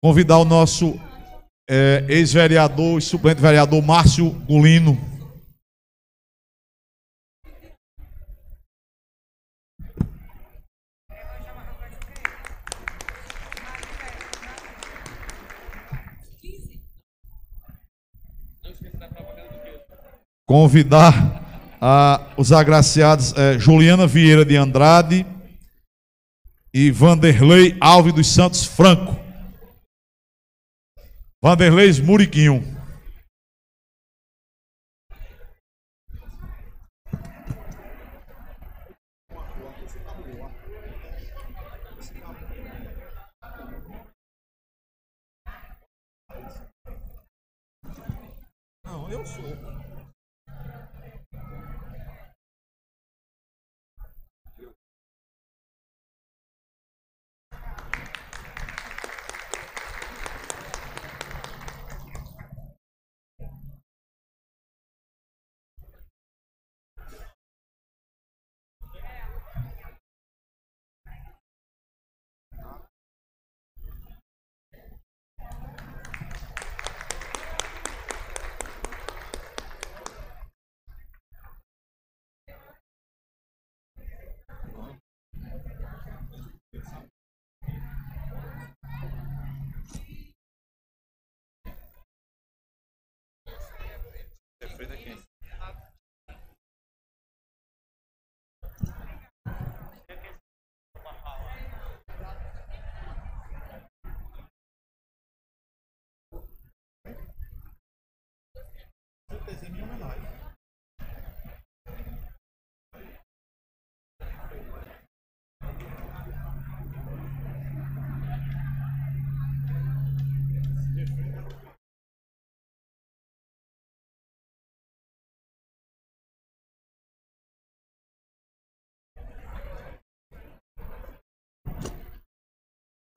Convidar o nosso é, ex-vereador e suplente vereador Márcio Gulino. Convidar a, os agraciados é, Juliana Vieira de Andrade e Vanderlei Alves dos Santos Franco. Vanderlei Muriquinho. Não, eu sou.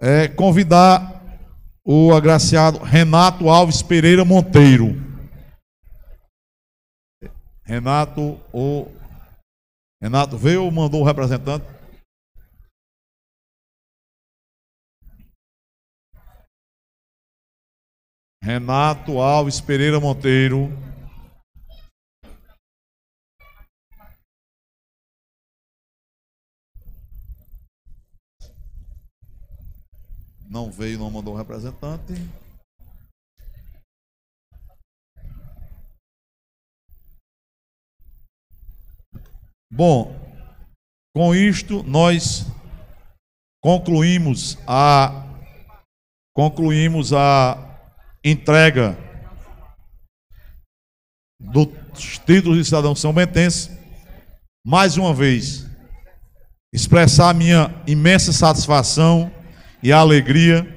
É, convidar o agraciado Renato Alves Pereira Monteiro. Renato, o Renato veio ou mandou o representante? Renato Alves Pereira Monteiro. Não veio, não mandou o representante. Bom, com isto nós concluímos a concluímos a entrega dos títulos de cidadão são bentense. Mais uma vez, expressar minha imensa satisfação e a alegria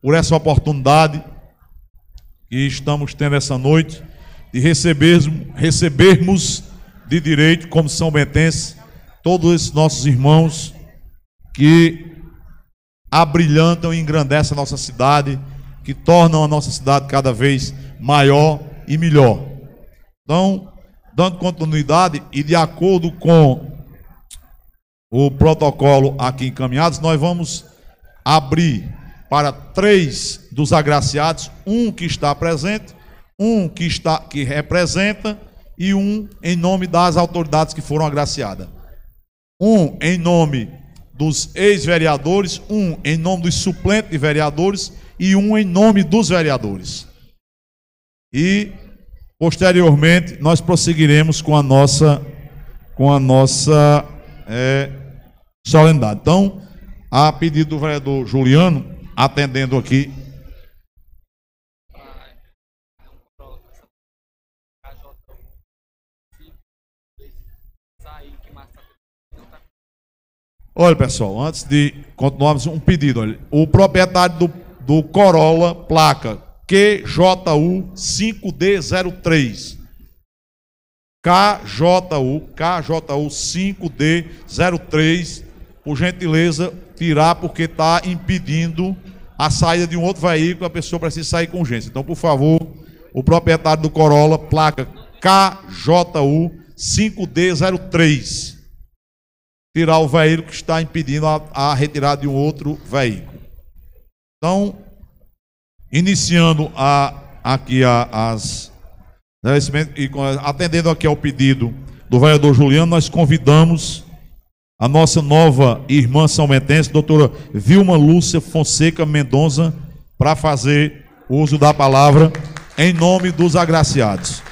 por essa oportunidade que estamos tendo essa noite de recebermos, recebermos de direito, como São Bentense, todos esses nossos irmãos que abrilhantam e engrandecem a nossa cidade, que tornam a nossa cidade cada vez maior e melhor. Então, dando continuidade e de acordo com o protocolo aqui encaminhados, nós vamos abrir para três dos agraciados, um que está presente, um que está que representa e um em nome das autoridades que foram agraciadas. Um em nome dos ex-vereadores, um em nome dos suplentes de vereadores e um em nome dos vereadores. E posteriormente nós prosseguiremos com a nossa com a nossa é, solenidade. Então, a pedido do vereador Juliano, atendendo aqui. Olha, pessoal, antes de continuarmos, um pedido. Olha, o proprietário do, do Corolla, placa QJU 5D03. KJU, KJU 5D03, por gentileza, tirar porque está impedindo a saída de um outro veículo, a pessoa precisa sair com urgência. Então, por favor, o proprietário do Corolla, placa KJU 5D03, tirar o veículo que está impedindo a, a retirada de um outro veículo. Então, iniciando a, aqui a, as e atendendo aqui ao pedido do vereador Juliano, nós convidamos a nossa nova irmã são mentense, doutora Vilma Lúcia Fonseca Mendonça, para fazer uso da palavra em nome dos agraciados.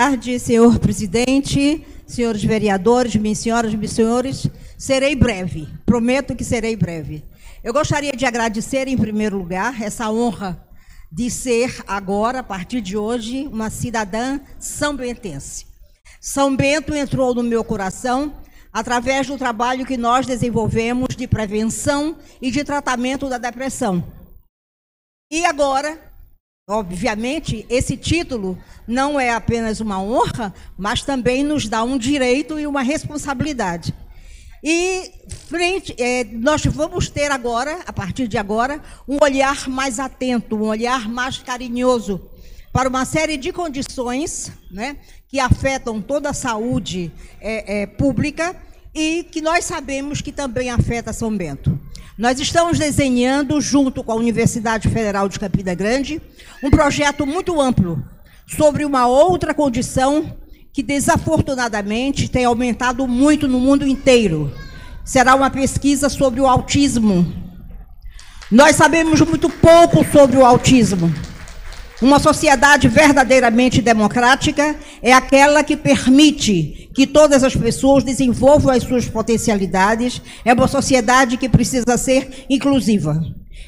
Tarde, senhor presidente, senhores vereadores, minhas senhoras, meus senhores. Serei breve, prometo que serei breve. Eu gostaria de agradecer, em primeiro lugar, essa honra de ser agora, a partir de hoje, uma cidadã são bentense. São Bento entrou no meu coração através do trabalho que nós desenvolvemos de prevenção e de tratamento da depressão. E agora, Obviamente, esse título não é apenas uma honra, mas também nos dá um direito e uma responsabilidade. E frente, é, nós vamos ter agora, a partir de agora, um olhar mais atento, um olhar mais carinhoso para uma série de condições né, que afetam toda a saúde é, é, pública e que nós sabemos que também afeta São Bento. Nós estamos desenhando, junto com a Universidade Federal de Campina Grande, um projeto muito amplo sobre uma outra condição que, desafortunadamente, tem aumentado muito no mundo inteiro. Será uma pesquisa sobre o autismo. Nós sabemos muito pouco sobre o autismo. Uma sociedade verdadeiramente democrática é aquela que permite que todas as pessoas desenvolvam as suas potencialidades, é uma sociedade que precisa ser inclusiva.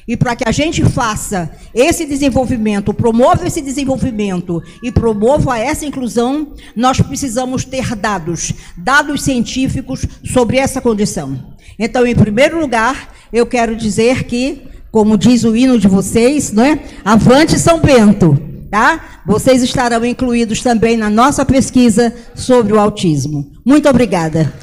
E para que a gente faça esse desenvolvimento, promova esse desenvolvimento e promova essa inclusão, nós precisamos ter dados, dados científicos sobre essa condição. Então, em primeiro lugar, eu quero dizer que como diz o hino de vocês, não é? Avante São Bento, tá? Vocês estarão incluídos também na nossa pesquisa sobre o autismo. Muito obrigada.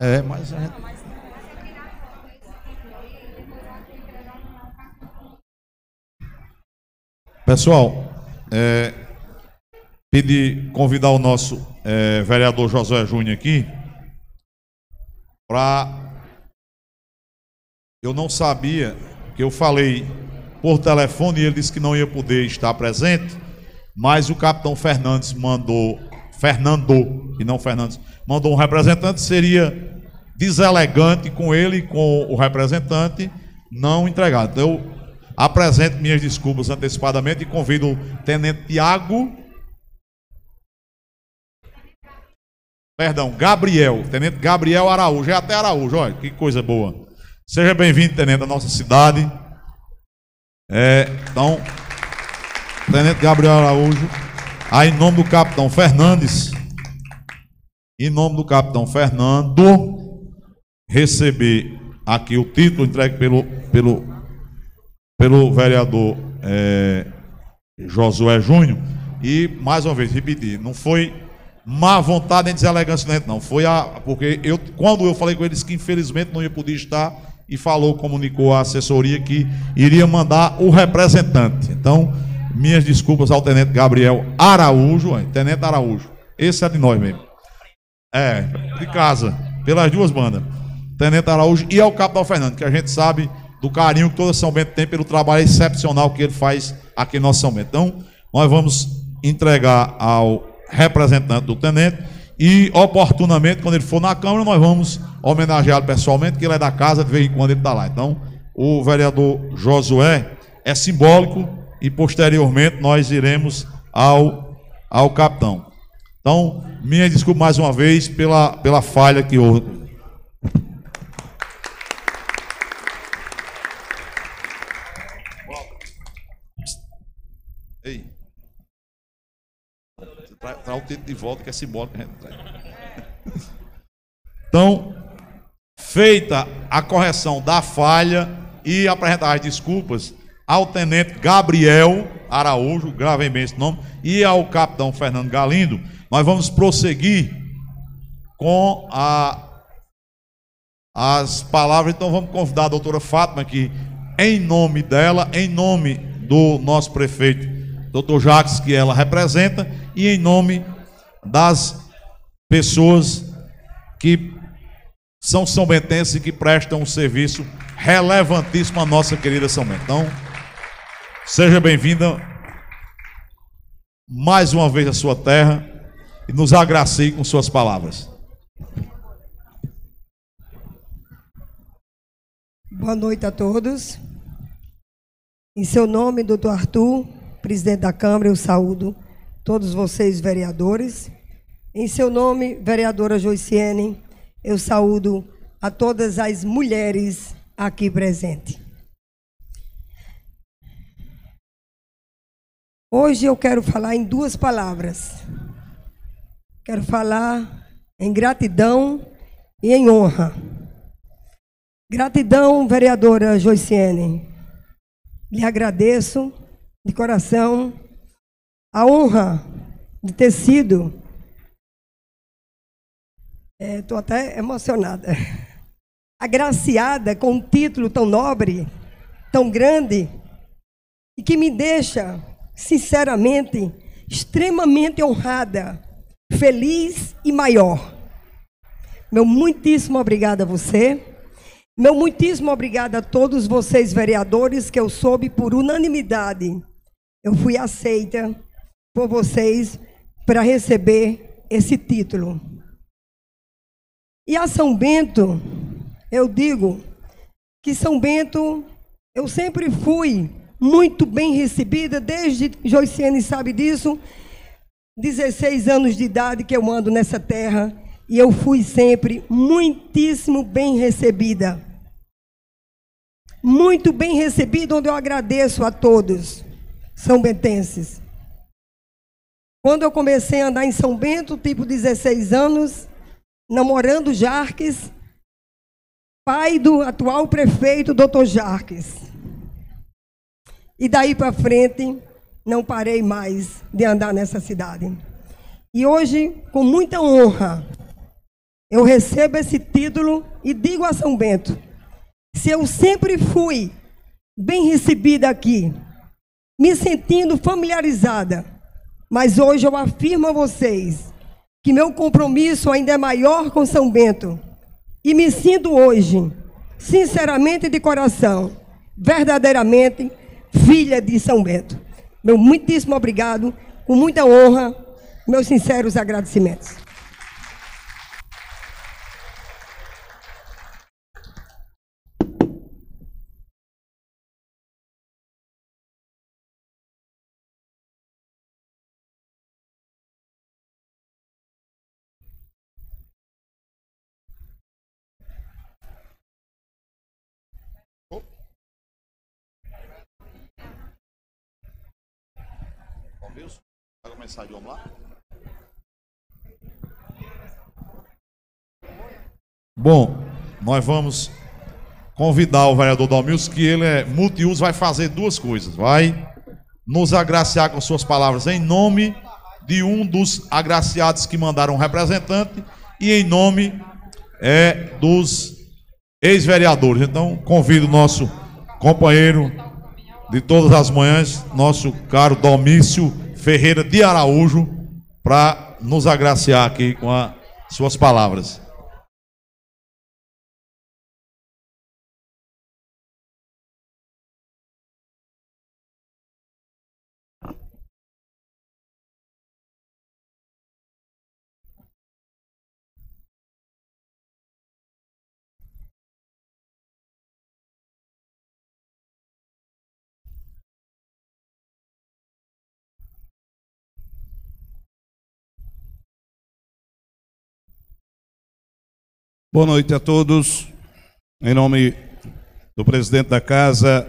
É, mas gente... Pessoal, é, pedir, convidar o nosso é, vereador Josué Júnior aqui para. Eu não sabia que eu falei por telefone e ele disse que não ia poder estar presente, mas o capitão Fernandes mandou, Fernando, e não Fernandes, mandou um representante, seria deselegante com ele com o representante não entregar. Então eu apresento minhas desculpas antecipadamente e convido o tenente Tiago Perdão, Gabriel, Tenente Gabriel Araújo, é até Araújo, olha, que coisa boa. Seja bem-vindo, Tenente, da nossa cidade. É, então, Tenente Gabriel Araújo, aí em nome do Capitão Fernandes, em nome do Capitão Fernando, receber aqui o título entregue pelo, pelo, pelo vereador é, Josué Júnior, e mais uma vez, repetir, não foi má vontade nem deselegância, não. Foi a. Porque eu, quando eu falei com eles que infelizmente não ia poder estar, e falou, comunicou à assessoria que iria mandar o representante. Então, minhas desculpas ao tenente Gabriel Araújo, tenente Araújo. Esse é de nós mesmo. É, de casa, pelas duas bandas. Tenente Araújo e ao capitão Fernando, que a gente sabe do carinho que toda São Bento tem pelo trabalho excepcional que ele faz aqui em nosso São Bento. Então, nós vamos entregar ao representante do tenente, e oportunamente, quando ele for na Câmara, nós vamos homenageá-lo pessoalmente, que ele é da casa, de vez em quando ele está lá. Então, o vereador Josué é simbólico e posteriormente nós iremos ao, ao capitão. Então, minha desculpa mais uma vez pela, pela falha que houve. Ei. Traz o título de volta, que é simbólico. Então, feita a correção da falha e apresentar as desculpas ao tenente Gabriel Araújo, gravem bem esse nome, e ao capitão Fernando Galindo, nós vamos prosseguir com a, as palavras. Então, vamos convidar a doutora Fátima aqui, em nome dela, em nome do nosso prefeito doutor Jacques, que ela representa, e em nome das pessoas que são são bentenses e que prestam um serviço relevantíssimo à nossa querida São Bento. Então, seja bem-vinda mais uma vez à sua terra e nos agracie com suas palavras. Boa noite a todos. Em seu nome, doutor Arthur, presidente da Câmara, eu saúdo todos vocês, vereadores. Em seu nome, vereadora Joiciene, eu saúdo a todas as mulheres aqui presentes. Hoje eu quero falar em duas palavras. Quero falar em gratidão e em honra. Gratidão, vereadora Joiciene. Lhe agradeço de coração a honra de ter sido. Estou é, até emocionada. Agraciada com um título tão nobre, tão grande, e que me deixa, sinceramente, extremamente honrada, feliz e maior. Meu muitíssimo obrigado a você. Meu muitíssimo obrigado a todos vocês, vereadores, que eu soube por unanimidade eu fui aceita por vocês para receber esse título. E a São Bento, eu digo que São Bento, eu sempre fui muito bem recebida, desde Joiciane sabe disso, 16 anos de idade que eu ando nessa terra, e eu fui sempre muitíssimo bem recebida. Muito bem recebida, onde eu agradeço a todos são bentenses. Quando eu comecei a andar em São Bento, tipo 16 anos, namorando Jarques, pai do atual prefeito, doutor Jarques. E daí para frente, não parei mais de andar nessa cidade. E hoje, com muita honra, eu recebo esse título e digo a São Bento: se eu sempre fui bem recebida aqui, me sentindo familiarizada, mas hoje eu afirmo a vocês que meu compromisso ainda é maior com São Bento e me sinto hoje, sinceramente de coração, verdadeiramente filha de São Bento. Meu muitíssimo obrigado, com muita honra, meus sinceros agradecimentos. Lá? Bom, nós vamos convidar o vereador Dalmilson, que ele é multiuso, vai fazer duas coisas. Vai nos agraciar com suas palavras em nome de um dos agraciados que mandaram um representante e em nome é, dos ex-vereadores. Então, convido o nosso companheiro de todas as manhãs, nosso caro Domício Ferreira de Araújo, para nos agraciar aqui com as suas palavras. Boa noite a todos. Em nome do presidente da casa,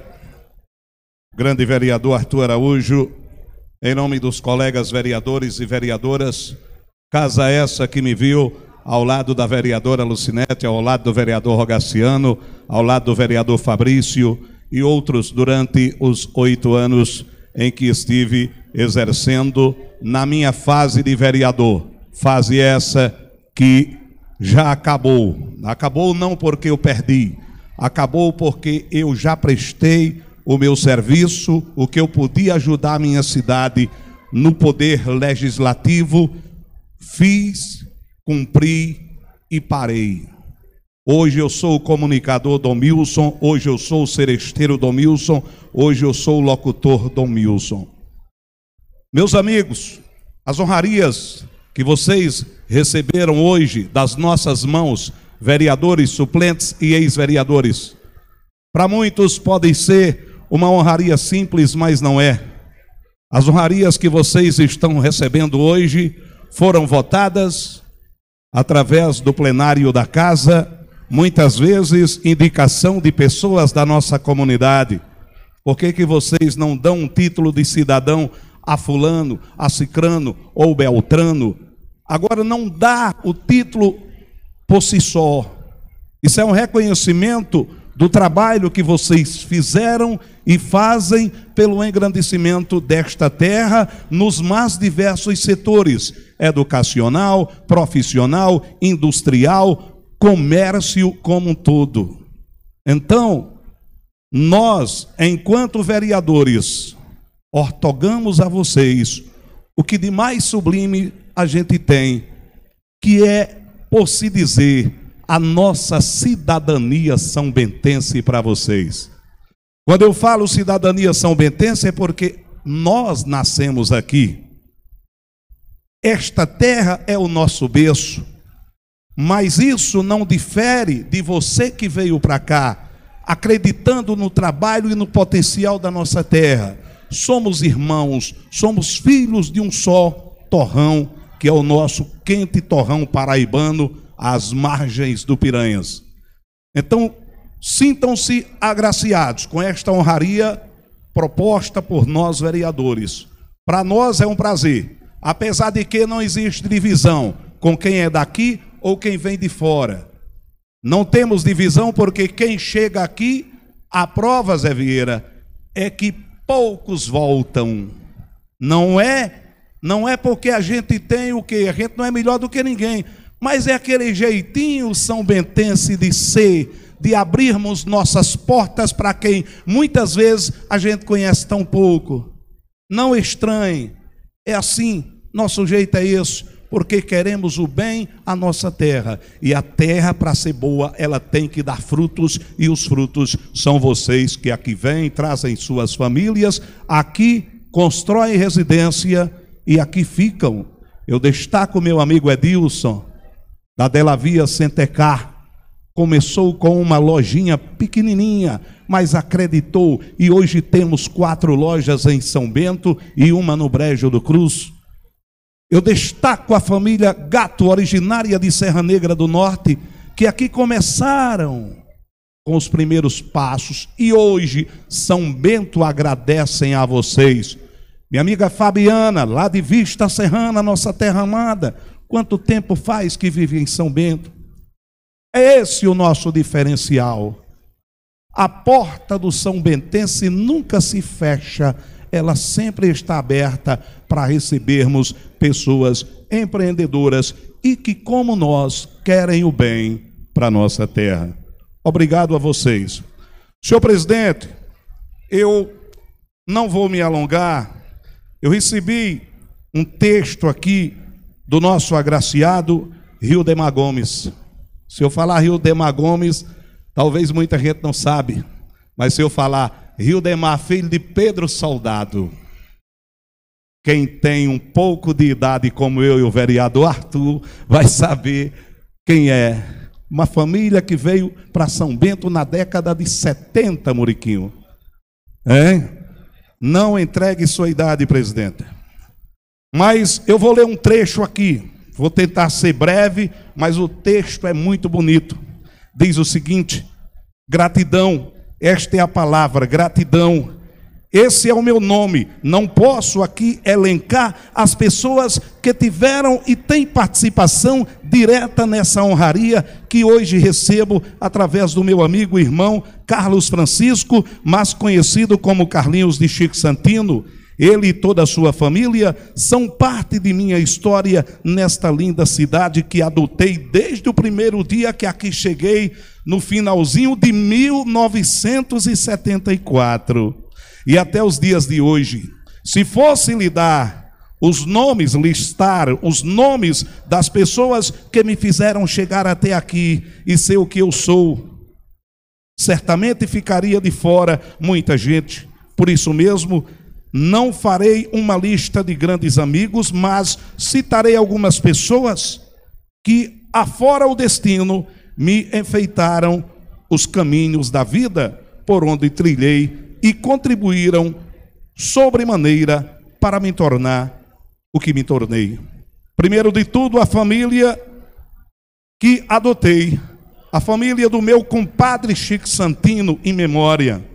grande vereador Arthur Araújo, em nome dos colegas vereadores e vereadoras, casa essa que me viu ao lado da vereadora Lucinete, ao lado do vereador Rogaciano, ao lado do vereador Fabrício e outros durante os oito anos em que estive exercendo na minha fase de vereador. Fase essa que já acabou. Acabou não porque eu perdi, acabou porque eu já prestei o meu serviço, o que eu podia ajudar a minha cidade no poder legislativo, fiz, cumpri e parei. Hoje eu sou o comunicador Dom Milson, hoje eu sou o seresteiro Dom Milson, hoje eu sou o locutor Dom Milson. Meus amigos, as honrarias que vocês receberam hoje das nossas mãos, vereadores, suplentes e ex-vereadores. Para muitos podem ser uma honraria simples, mas não é. As honrarias que vocês estão recebendo hoje foram votadas através do plenário da casa, muitas vezes indicação de pessoas da nossa comunidade. Por que, que vocês não dão um título de cidadão a fulano, a cicrano ou beltrano. Agora não dá o título por si só. Isso é um reconhecimento do trabalho que vocês fizeram e fazem pelo engrandecimento desta terra nos mais diversos setores: educacional, profissional, industrial, comércio como um todo. Então, nós, enquanto vereadores, ortogamos a vocês o que de mais sublime a gente tem, que é, por se dizer, a nossa cidadania são bentense para vocês. Quando eu falo cidadania são bentense é porque nós nascemos aqui. Esta terra é o nosso berço. Mas isso não difere de você que veio para cá, acreditando no trabalho e no potencial da nossa terra somos irmãos, somos filhos de um só torrão, que é o nosso quente torrão paraibano, às margens do Piranhas. Então, sintam-se agraciados com esta honraria proposta por nós vereadores. Para nós é um prazer, apesar de que não existe divisão com quem é daqui ou quem vem de fora. Não temos divisão porque quem chega aqui, a prova, Zé Vieira, é que poucos voltam. Não é, não é porque a gente tem o que, a gente não é melhor do que ninguém. mas é aquele jeitinho são bentense de ser, de abrirmos nossas portas para quem muitas vezes a gente conhece tão pouco. Não estranhe, é assim, nosso jeito é esse, porque queremos o bem à nossa terra. E a terra, para ser boa, ela tem que dar frutos, e os frutos são vocês que aqui vêm, trazem suas famílias, aqui constroem residência e aqui ficam. Eu destaco meu amigo Edilson, da Delavia Centecar. Começou com uma lojinha pequenininha, mas acreditou e hoje temos quatro lojas em São Bento e uma no Brejo do Cruz. Eu destaco a família Gato, originária de Serra Negra do Norte, que aqui começaram com os primeiros passos e hoje São Bento agradecem a vocês. Minha amiga Fabiana, lá de Vista Serrana, nossa terra amada, quanto tempo faz que vive em São Bento? É esse o nosso diferencial. A porta do São Bentense nunca se fecha, ela sempre está aberta para recebermos pessoas empreendedoras e que, como nós, querem o bem para a nossa terra. Obrigado a vocês. Senhor presidente, eu não vou me alongar, eu recebi um texto aqui do nosso agraciado Rio Demar Gomes. Se eu falar Rio Demar Gomes, talvez muita gente não sabe, mas se eu falar Rio Demar, filho de Pedro Soldado, quem tem um pouco de idade como eu e o vereador Arthur vai saber quem é. Uma família que veio para São Bento na década de 70, Muriquinho. Não entregue sua idade, presidente. Mas eu vou ler um trecho aqui. Vou tentar ser breve, mas o texto é muito bonito. Diz o seguinte: gratidão, esta é a palavra, gratidão esse é o meu nome. Não posso aqui elencar as pessoas que tiveram e têm participação direta nessa honraria que hoje recebo através do meu amigo e irmão Carlos Francisco, mais conhecido como Carlinhos de Chico Santino. Ele e toda a sua família são parte de minha história nesta linda cidade que adotei desde o primeiro dia que aqui cheguei, no finalzinho de 1974 e até os dias de hoje. Se fosse lhe dar os nomes, listar os nomes das pessoas que me fizeram chegar até aqui e ser o que eu sou, certamente ficaria de fora muita gente. Por isso mesmo, não farei uma lista de grandes amigos, mas citarei algumas pessoas que, afora o destino, me enfeitaram os caminhos da vida por onde trilhei e contribuíram sobremaneira para me tornar o que me tornei. Primeiro de tudo, a família que adotei, a família do meu compadre Chico Santino, em memória.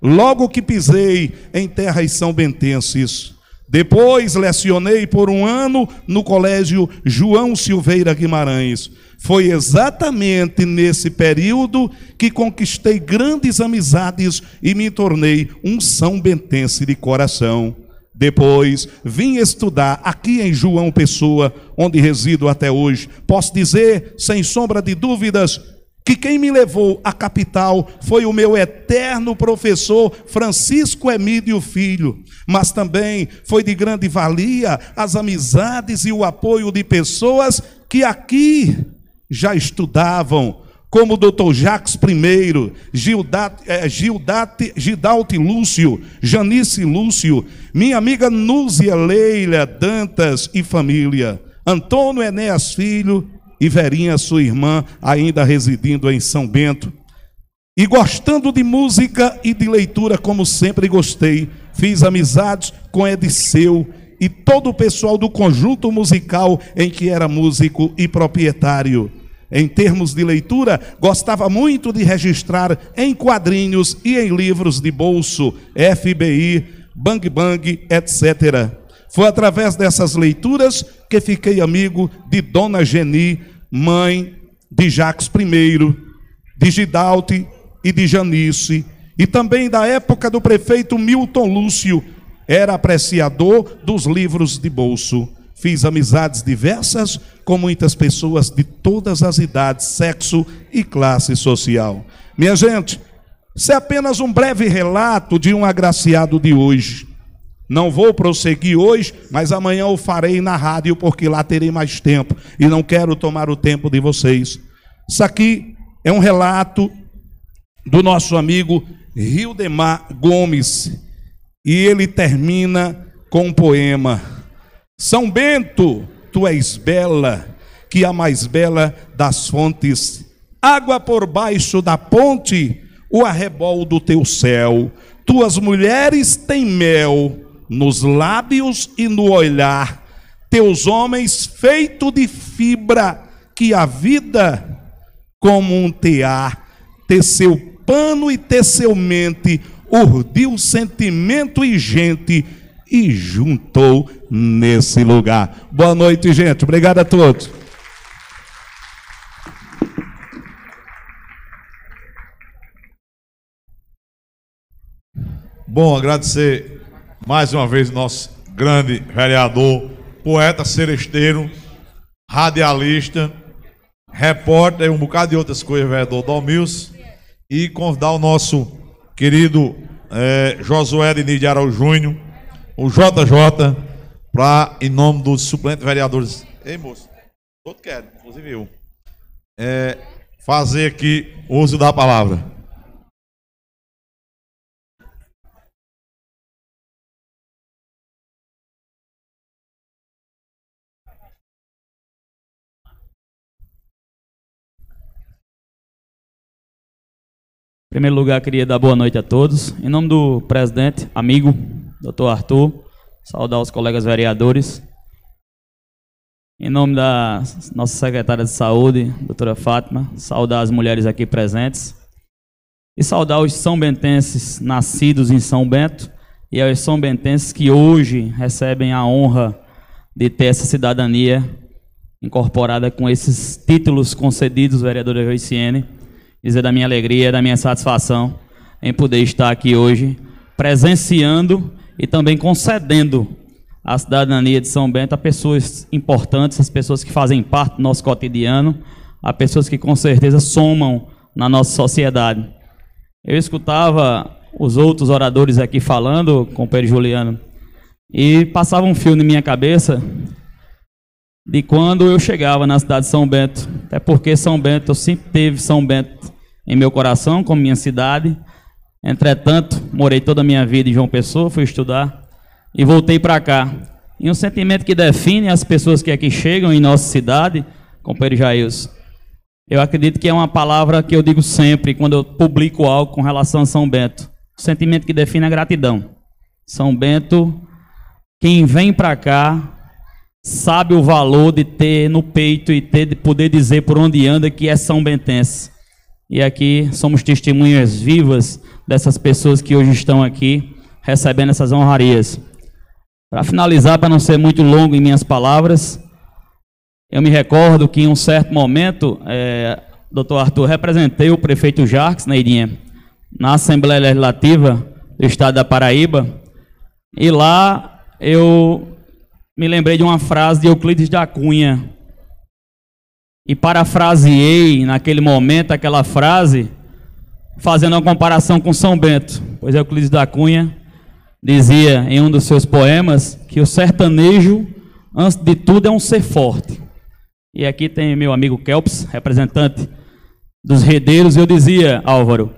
Logo que pisei em terras são bentenses, depois lecionei por um ano no colégio João Silveira Guimarães. Foi exatamente nesse período que conquistei grandes amizades e me tornei um São Bentense de coração. Depois vim estudar aqui em João Pessoa, onde resido até hoje. Posso dizer, sem sombra de dúvidas, que quem me levou à capital foi o meu eterno professor Francisco Emílio Filho, mas também foi de grande valia as amizades e o apoio de pessoas que aqui já estudavam, como o doutor Jacques I, Gildate, eh, Gildate, Gidalti Lúcio, Janice Lúcio, minha amiga Núzia Leila Dantas e família, Antônio Enéas Filho e Verinha, sua irmã, ainda residindo em São Bento. E gostando de música e de leitura, como sempre gostei, fiz amizades com Ediceu e todo o pessoal do conjunto musical em que era músico e proprietário. Em termos de leitura, gostava muito de registrar em quadrinhos e em livros de bolso, FBI, Bang Bang, etc. Foi através dessas leituras que fiquei amigo de Dona Geni, mãe de Jacques I, de Gidalte e de Janice, e também da época do prefeito Milton Lúcio, era apreciador dos livros de bolso. fiz amizades diversas com muitas pessoas de todas as idades, sexo e classe social. Minha gente, isso é apenas um breve relato de um agraciado de hoje. Não vou prosseguir hoje, mas amanhã eu farei na rádio, porque lá terei mais tempo. E não quero tomar o tempo de vocês. Isso aqui é um relato do nosso amigo Hildemar Gomes. E ele termina com um poema: São Bento, tu és bela, que a mais bela das fontes, água por baixo da ponte, o arrebol do teu céu. Tuas mulheres têm mel nos lábios e no olhar, teus homens feito de fibra, que a vida como um tear, teceu pano e teceu mente, urdiu sentimento e gente e juntou nesse lugar. Boa noite, gente. Obrigado a todos. Bom, agradecer mais uma vez nosso grande vereador, poeta seresteiro, radialista, repórter, um bocado de outras coisas, vereador Domils, e convidar o nosso querido é, Josué Diniz de Araújo Júnior, o JJ, para, em nome dos suplentes vereadores. Ei, moço, todo quer, inclusive eu, é, fazer aqui uso da palavra. Em primeiro lugar, queria dar boa noite a todos. Em nome do presidente, amigo, doutor Arthur, saudar os colegas vereadores. Em nome da nossa secretária de saúde, doutora Fátima, saudar as mulheres aqui presentes. E saudar os são bentenses nascidos em São Bento e aos são bentenses que hoje recebem a honra de ter essa cidadania incorporada com esses títulos concedidos, vereadora Joiciene dizer da minha alegria, da minha satisfação em poder estar aqui hoje, presenciando e também concedendo a cidadania de São Bento a pessoas importantes, as pessoas que fazem parte do nosso cotidiano, a pessoas que com certeza somam na nossa sociedade. Eu escutava os outros oradores aqui falando com o Pedro Juliano e passava um fio na minha cabeça de quando eu chegava na cidade de São Bento. Até porque São Bento, eu sempre teve São Bento em meu coração, como minha cidade. Entretanto, morei toda a minha vida em João Pessoa, fui estudar e voltei para cá. E um sentimento que define as pessoas que aqui chegam em nossa cidade, companheiro Jailson, eu acredito que é uma palavra que eu digo sempre quando eu publico algo com relação a São Bento. O sentimento que define a gratidão. São Bento, quem vem para cá sabe o valor de ter no peito e ter de poder dizer por onde anda que é São Bentense. E aqui somos testemunhas vivas dessas pessoas que hoje estão aqui recebendo essas honrarias. Para finalizar, para não ser muito longo em minhas palavras, eu me recordo que em um certo momento, é, doutor Arthur, representei o prefeito Jarques, Neirinha, na Assembleia Legislativa do Estado da Paraíba, e lá eu me lembrei de uma frase de Euclides da Cunha, e parafraseei naquele momento aquela frase, fazendo uma comparação com São Bento, pois Euclides da Cunha dizia em um dos seus poemas que o sertanejo, antes de tudo, é um ser forte. E aqui tem meu amigo Kelps, representante dos redeiros, eu dizia, Álvaro,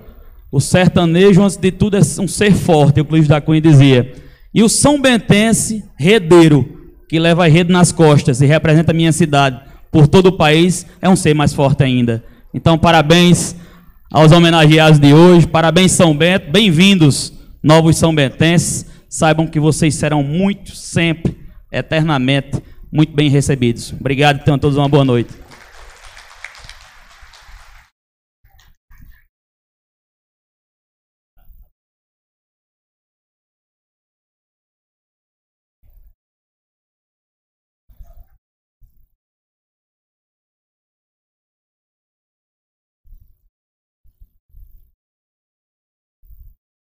o sertanejo, antes de tudo, é um ser forte, Euclides da Cunha dizia. E o São Bentense, redeiro, que leva a rede nas costas e representa a minha cidade, por todo o país, é um ser mais forte ainda. Então, parabéns aos homenageados de hoje, parabéns São Bento, bem-vindos, novos São Bentenses. Saibam que vocês serão muito, sempre, eternamente, muito bem recebidos. Obrigado, tenham todos uma boa noite.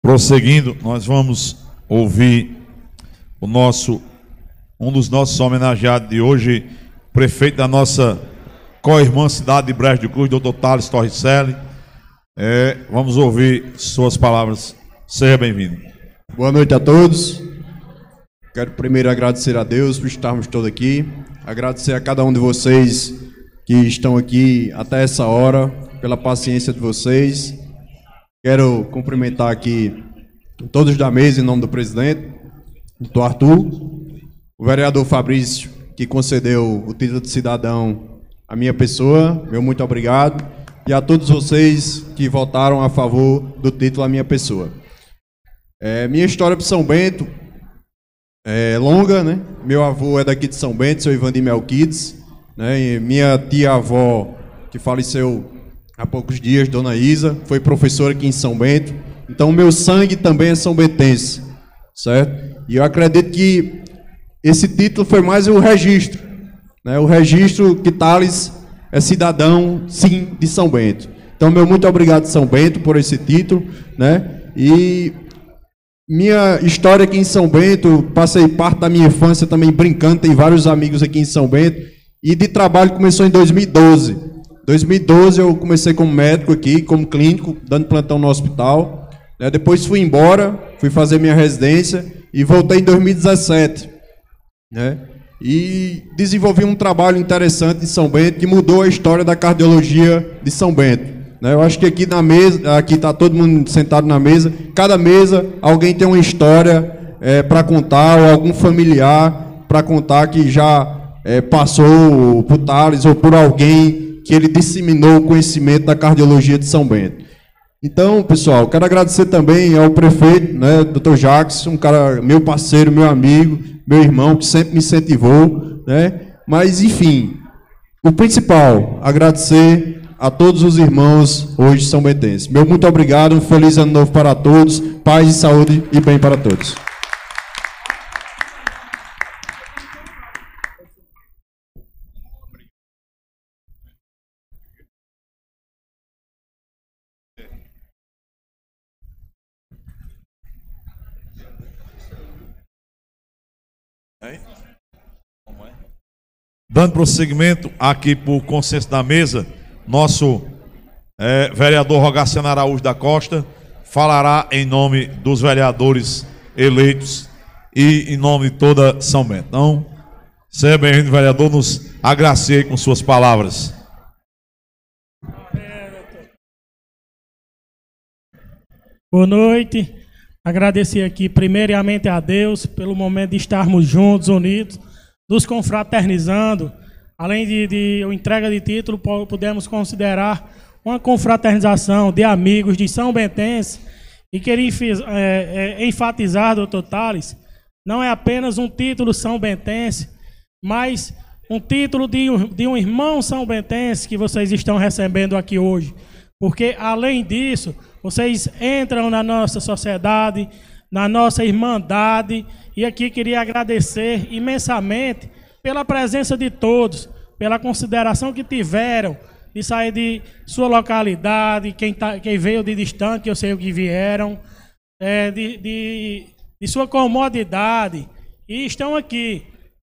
Prosseguindo, nós vamos ouvir o nosso um dos nossos homenageados de hoje, prefeito da nossa co-irmã cidade de Brejo de Cruz, doutor Thales Torricelli. É, vamos ouvir suas palavras. Seja bem-vindo. Boa noite a todos. Quero primeiro agradecer a Deus por estarmos todos aqui. Agradecer a cada um de vocês que estão aqui até essa hora, pela paciência de vocês. Quero cumprimentar aqui todos da mesa em nome do presidente, doutor Arthur, o vereador Fabrício, que concedeu o título de cidadão à minha pessoa, meu muito obrigado, e a todos vocês que votaram a favor do título à minha pessoa. É, minha história para São Bento é longa, né? Meu avô é daqui de São Bento, seu Ivandir Melquides, né? E minha tia-avó, que faleceu há poucos dias, Dona Isa, foi professora aqui em São Bento. Então, meu sangue também é são bentense, certo? E eu acredito que esse título foi mais o registro, né? O registro que Thales é cidadão, sim, de São Bento. Então, meu muito obrigado, São Bento, por esse título, né? E minha história aqui em São Bento, passei parte da minha infância também brincando, tem vários amigos aqui em São Bento. E de trabalho começou em 2012. 2012 eu comecei como médico aqui, como clínico, dando plantão no hospital. Né? Depois fui embora, fui fazer minha residência e voltei em 2017. Né? E desenvolvi um trabalho interessante em São Bento que mudou a história da cardiologia de São Bento. Né? Eu acho que aqui na mesa, aqui está todo mundo sentado na mesa, cada mesa alguém tem uma história é, para contar, ou algum familiar para contar que já é, passou por Tales ou por alguém que ele disseminou o conhecimento da cardiologia de São Bento. Então, pessoal, quero agradecer também ao prefeito, né, Dr. Jacques, um cara, meu parceiro, meu amigo, meu irmão, que sempre me incentivou, né? Mas, enfim, o principal, agradecer a todos os irmãos hoje são bentenses. Meu muito obrigado, um feliz ano novo para todos, paz e saúde e bem para todos. Dando prosseguimento aqui por consenso da mesa, nosso é, vereador Rogaciano Araújo da Costa falará em nome dos vereadores eleitos e em nome de toda São Bento. Então, seja bem-vindo, vereador, nos agracie com suas palavras. Boa noite. Agradecer aqui primeiramente a Deus pelo momento de estarmos juntos, unidos, nos confraternizando além de, de entrega de título, podemos considerar uma confraternização de amigos de São Bentense. E queria é, é, enfatizar, doutor Tales, não é apenas um título São Bentense, mas um título de, de um irmão São Bentense que vocês estão recebendo aqui hoje. Porque, além disso, vocês entram na nossa sociedade, na nossa irmandade, e aqui queria agradecer imensamente pela presença de todos, pela consideração que tiveram de sair de sua localidade, quem, tá, quem veio de distante, eu sei o que vieram, é, de, de, de, sua comodidade, e estão aqui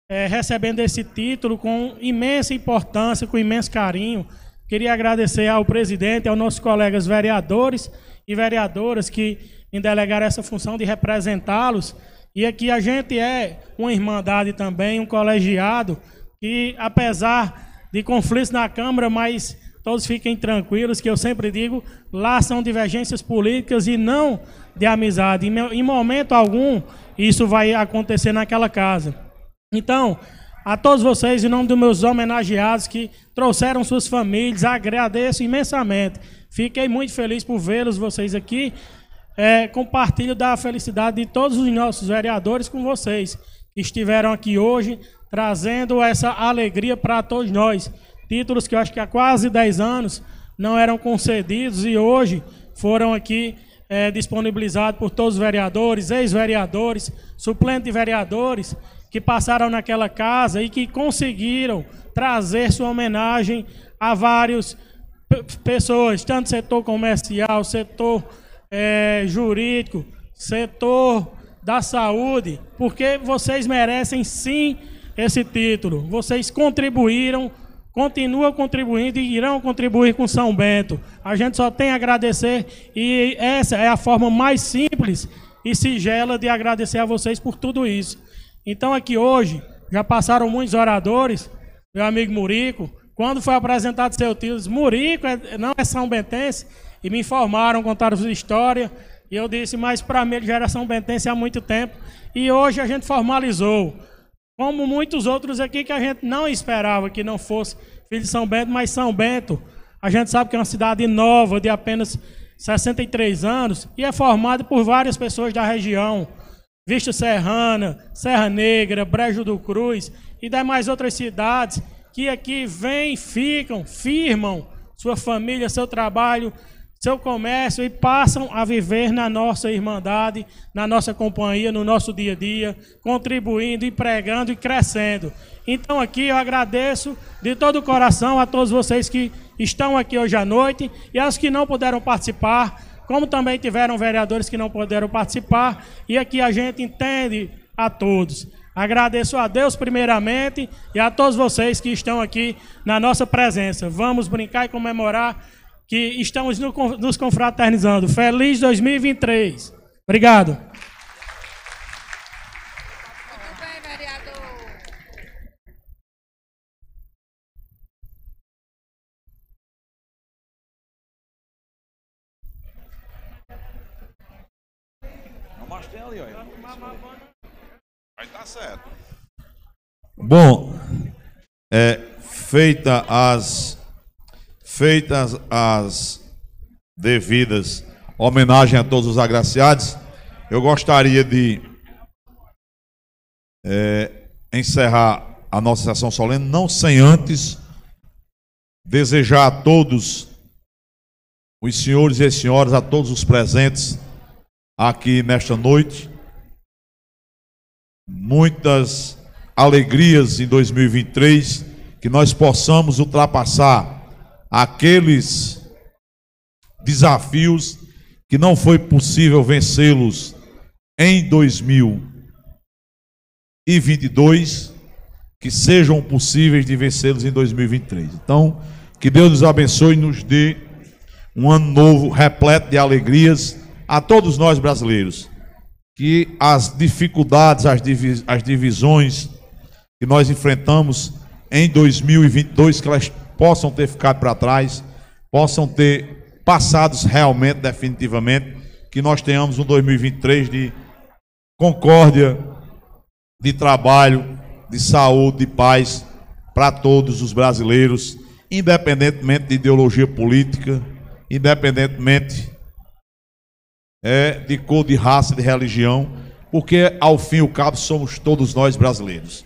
é, recebendo esse título com imensa importância, com imenso carinho. Queria agradecer ao presidente, aos nossos colegas vereadores e vereadoras que me delegaram essa função de representá-los e aqui a gente é uma irmandade também, um colegiado, que apesar de conflitos na Câmara, mas todos fiquem tranquilos, que eu sempre digo, lá são divergências políticas e não de amizade. Em momento algum, isso vai acontecer naquela casa. Então, a todos vocês, em nome dos meus homenageados que trouxeram suas famílias, agradeço imensamente. Fiquei muito feliz por vê-los, vocês aqui é, compartilho da felicidade de todos os nossos vereadores com vocês, que estiveram aqui hoje, trazendo essa alegria para todos nós. Títulos que eu acho que há quase 10 anos não eram concedidos e hoje foram aqui é, disponibilizados por todos os vereadores, ex-vereadores, suplentes vereadores, que passaram naquela casa e que conseguiram trazer sua homenagem a várias pessoas, tanto setor comercial, setor é, jurídico, setor da saúde, porque vocês merecem sim esse título. Vocês contribuíram, continuam contribuindo e irão contribuir com São Bento. A gente só tem a agradecer e essa é a forma mais simples e sigela de agradecer a vocês por tudo isso. Então aqui hoje já passaram muitos oradores, meu amigo Murico, quando foi apresentado seu disse, Murico é, não é São Bentense, e me informaram, contaram sua história, e eu disse, mas para mim São Bentense há muito tempo, e hoje a gente formalizou, como muitos outros aqui que a gente não esperava que não fosse filho de São Bento, mas São Bento, a gente sabe que é uma cidade nova, de apenas 63 anos, e é formada por várias pessoas da região, Vista Serrana, Serra Negra, Brejo do Cruz, e demais outras cidades, que aqui vêm, ficam, firmam sua família, seu trabalho, seu comércio e passam a viver na nossa irmandade, na nossa companhia, no nosso dia a dia, contribuindo, empregando e crescendo. Então aqui eu agradeço de todo o coração a todos vocês que estão aqui hoje à noite e aos que não puderam participar, como também tiveram vereadores que não puderam participar, e aqui a gente entende a todos. Agradeço a Deus primeiramente e a todos vocês que estão aqui na nossa presença. Vamos brincar e comemorar que estamos nos confraternizando. Feliz 2023. Obrigado. Muito bem, vereador. Mas tem ali, olha. Vai tá certo. Bom, é, feita as feitas as devidas homenagem a todos os agraciados, eu gostaria de é, encerrar a nossa sessão solene, não sem antes desejar a todos os senhores e as senhoras, a todos os presentes aqui nesta noite, muitas alegrias em 2023, que nós possamos ultrapassar aqueles desafios que não foi possível vencê-los em 2022, que sejam possíveis de vencê-los em 2023. Então, que Deus nos abençoe e nos dê um ano novo repleto de alegrias a todos nós brasileiros. Que as dificuldades, as, divis as divisões que nós enfrentamos em 2022, que elas possam ter ficado para trás, possam ter passados realmente, definitivamente, que nós tenhamos um 2023 de concórdia, de trabalho, de saúde, de paz para todos os brasileiros, independentemente de ideologia política, independentemente é, de cor, de raça, de religião, porque ao fim e ao cabo somos todos nós brasileiros.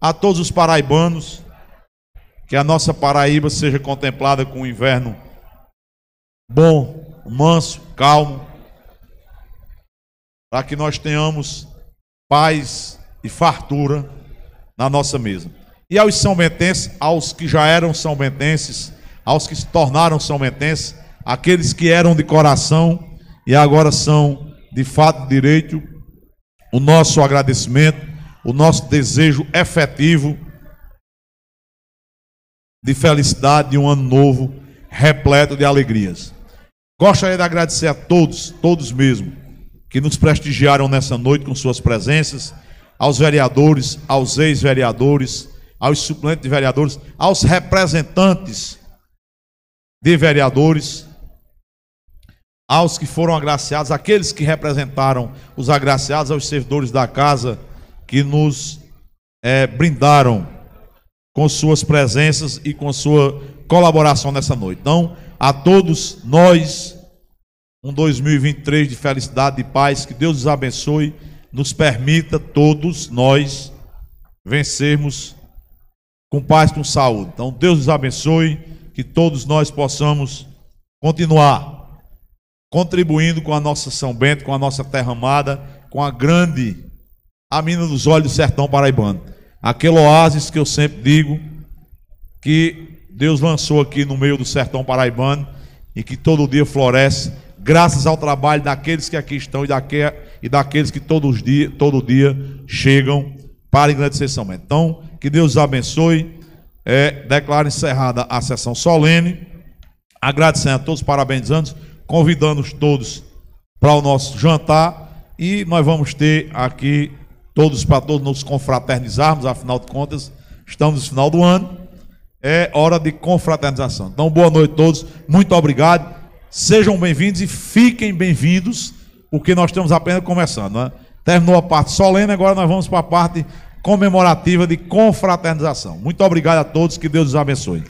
A todos os paraibanos, que a nossa Paraíba seja contemplada com um inverno bom, manso, calmo, para que nós tenhamos paz e fartura na nossa mesa. E aos são bentenses, aos que já eram são bentenses, aos que se tornaram são bentenses, aqueles que eram de coração e agora são de fato direito, o nosso agradecimento, o nosso desejo efetivo de felicidade de um ano novo repleto de alegrias. Gostaria de agradecer a todos, todos mesmo, que nos prestigiaram nessa noite com suas presenças, aos vereadores, aos ex-vereadores, aos suplentes de vereadores, aos representantes de vereadores, aos que foram agraciados, aqueles que representaram os agraciados, aos servidores da casa que nos é, brindaram com suas presenças e com sua colaboração nessa noite. Então, a todos nós, um 2023 de felicidade e paz, que Deus nos abençoe, nos permita, todos nós, vencermos com paz, com saúde. Então, Deus nos abençoe, que todos nós possamos continuar contribuindo com a nossa São Bento, com a nossa terra amada, com a grande, a mina dos olhos do sertão paraibano aquele oásis que eu sempre digo que Deus lançou aqui no meio do sertão paraibano e que todo dia floresce graças ao trabalho daqueles que aqui estão e, daque, e daqueles que todos dia, todo dia chegam para engrandecer São Bento. Então, que Deus abençoe. É, declaro encerrada a sessão solene. Agradecendo a todos, parabenizando, convidando todos para o nosso jantar. E nós vamos ter aqui todos para todos nos confraternizarmos, afinal de contas, estamos no final do ano. É hora de confraternização. Então, boa noite a todos, muito obrigado. Sejam bem-vindos e fiquem bem-vindos, porque nós estamos apenas começando. Né? Terminou a parte solene, agora nós vamos para a parte comemorativa de confraternização. Muito obrigado a todos, que Deus os abençoe.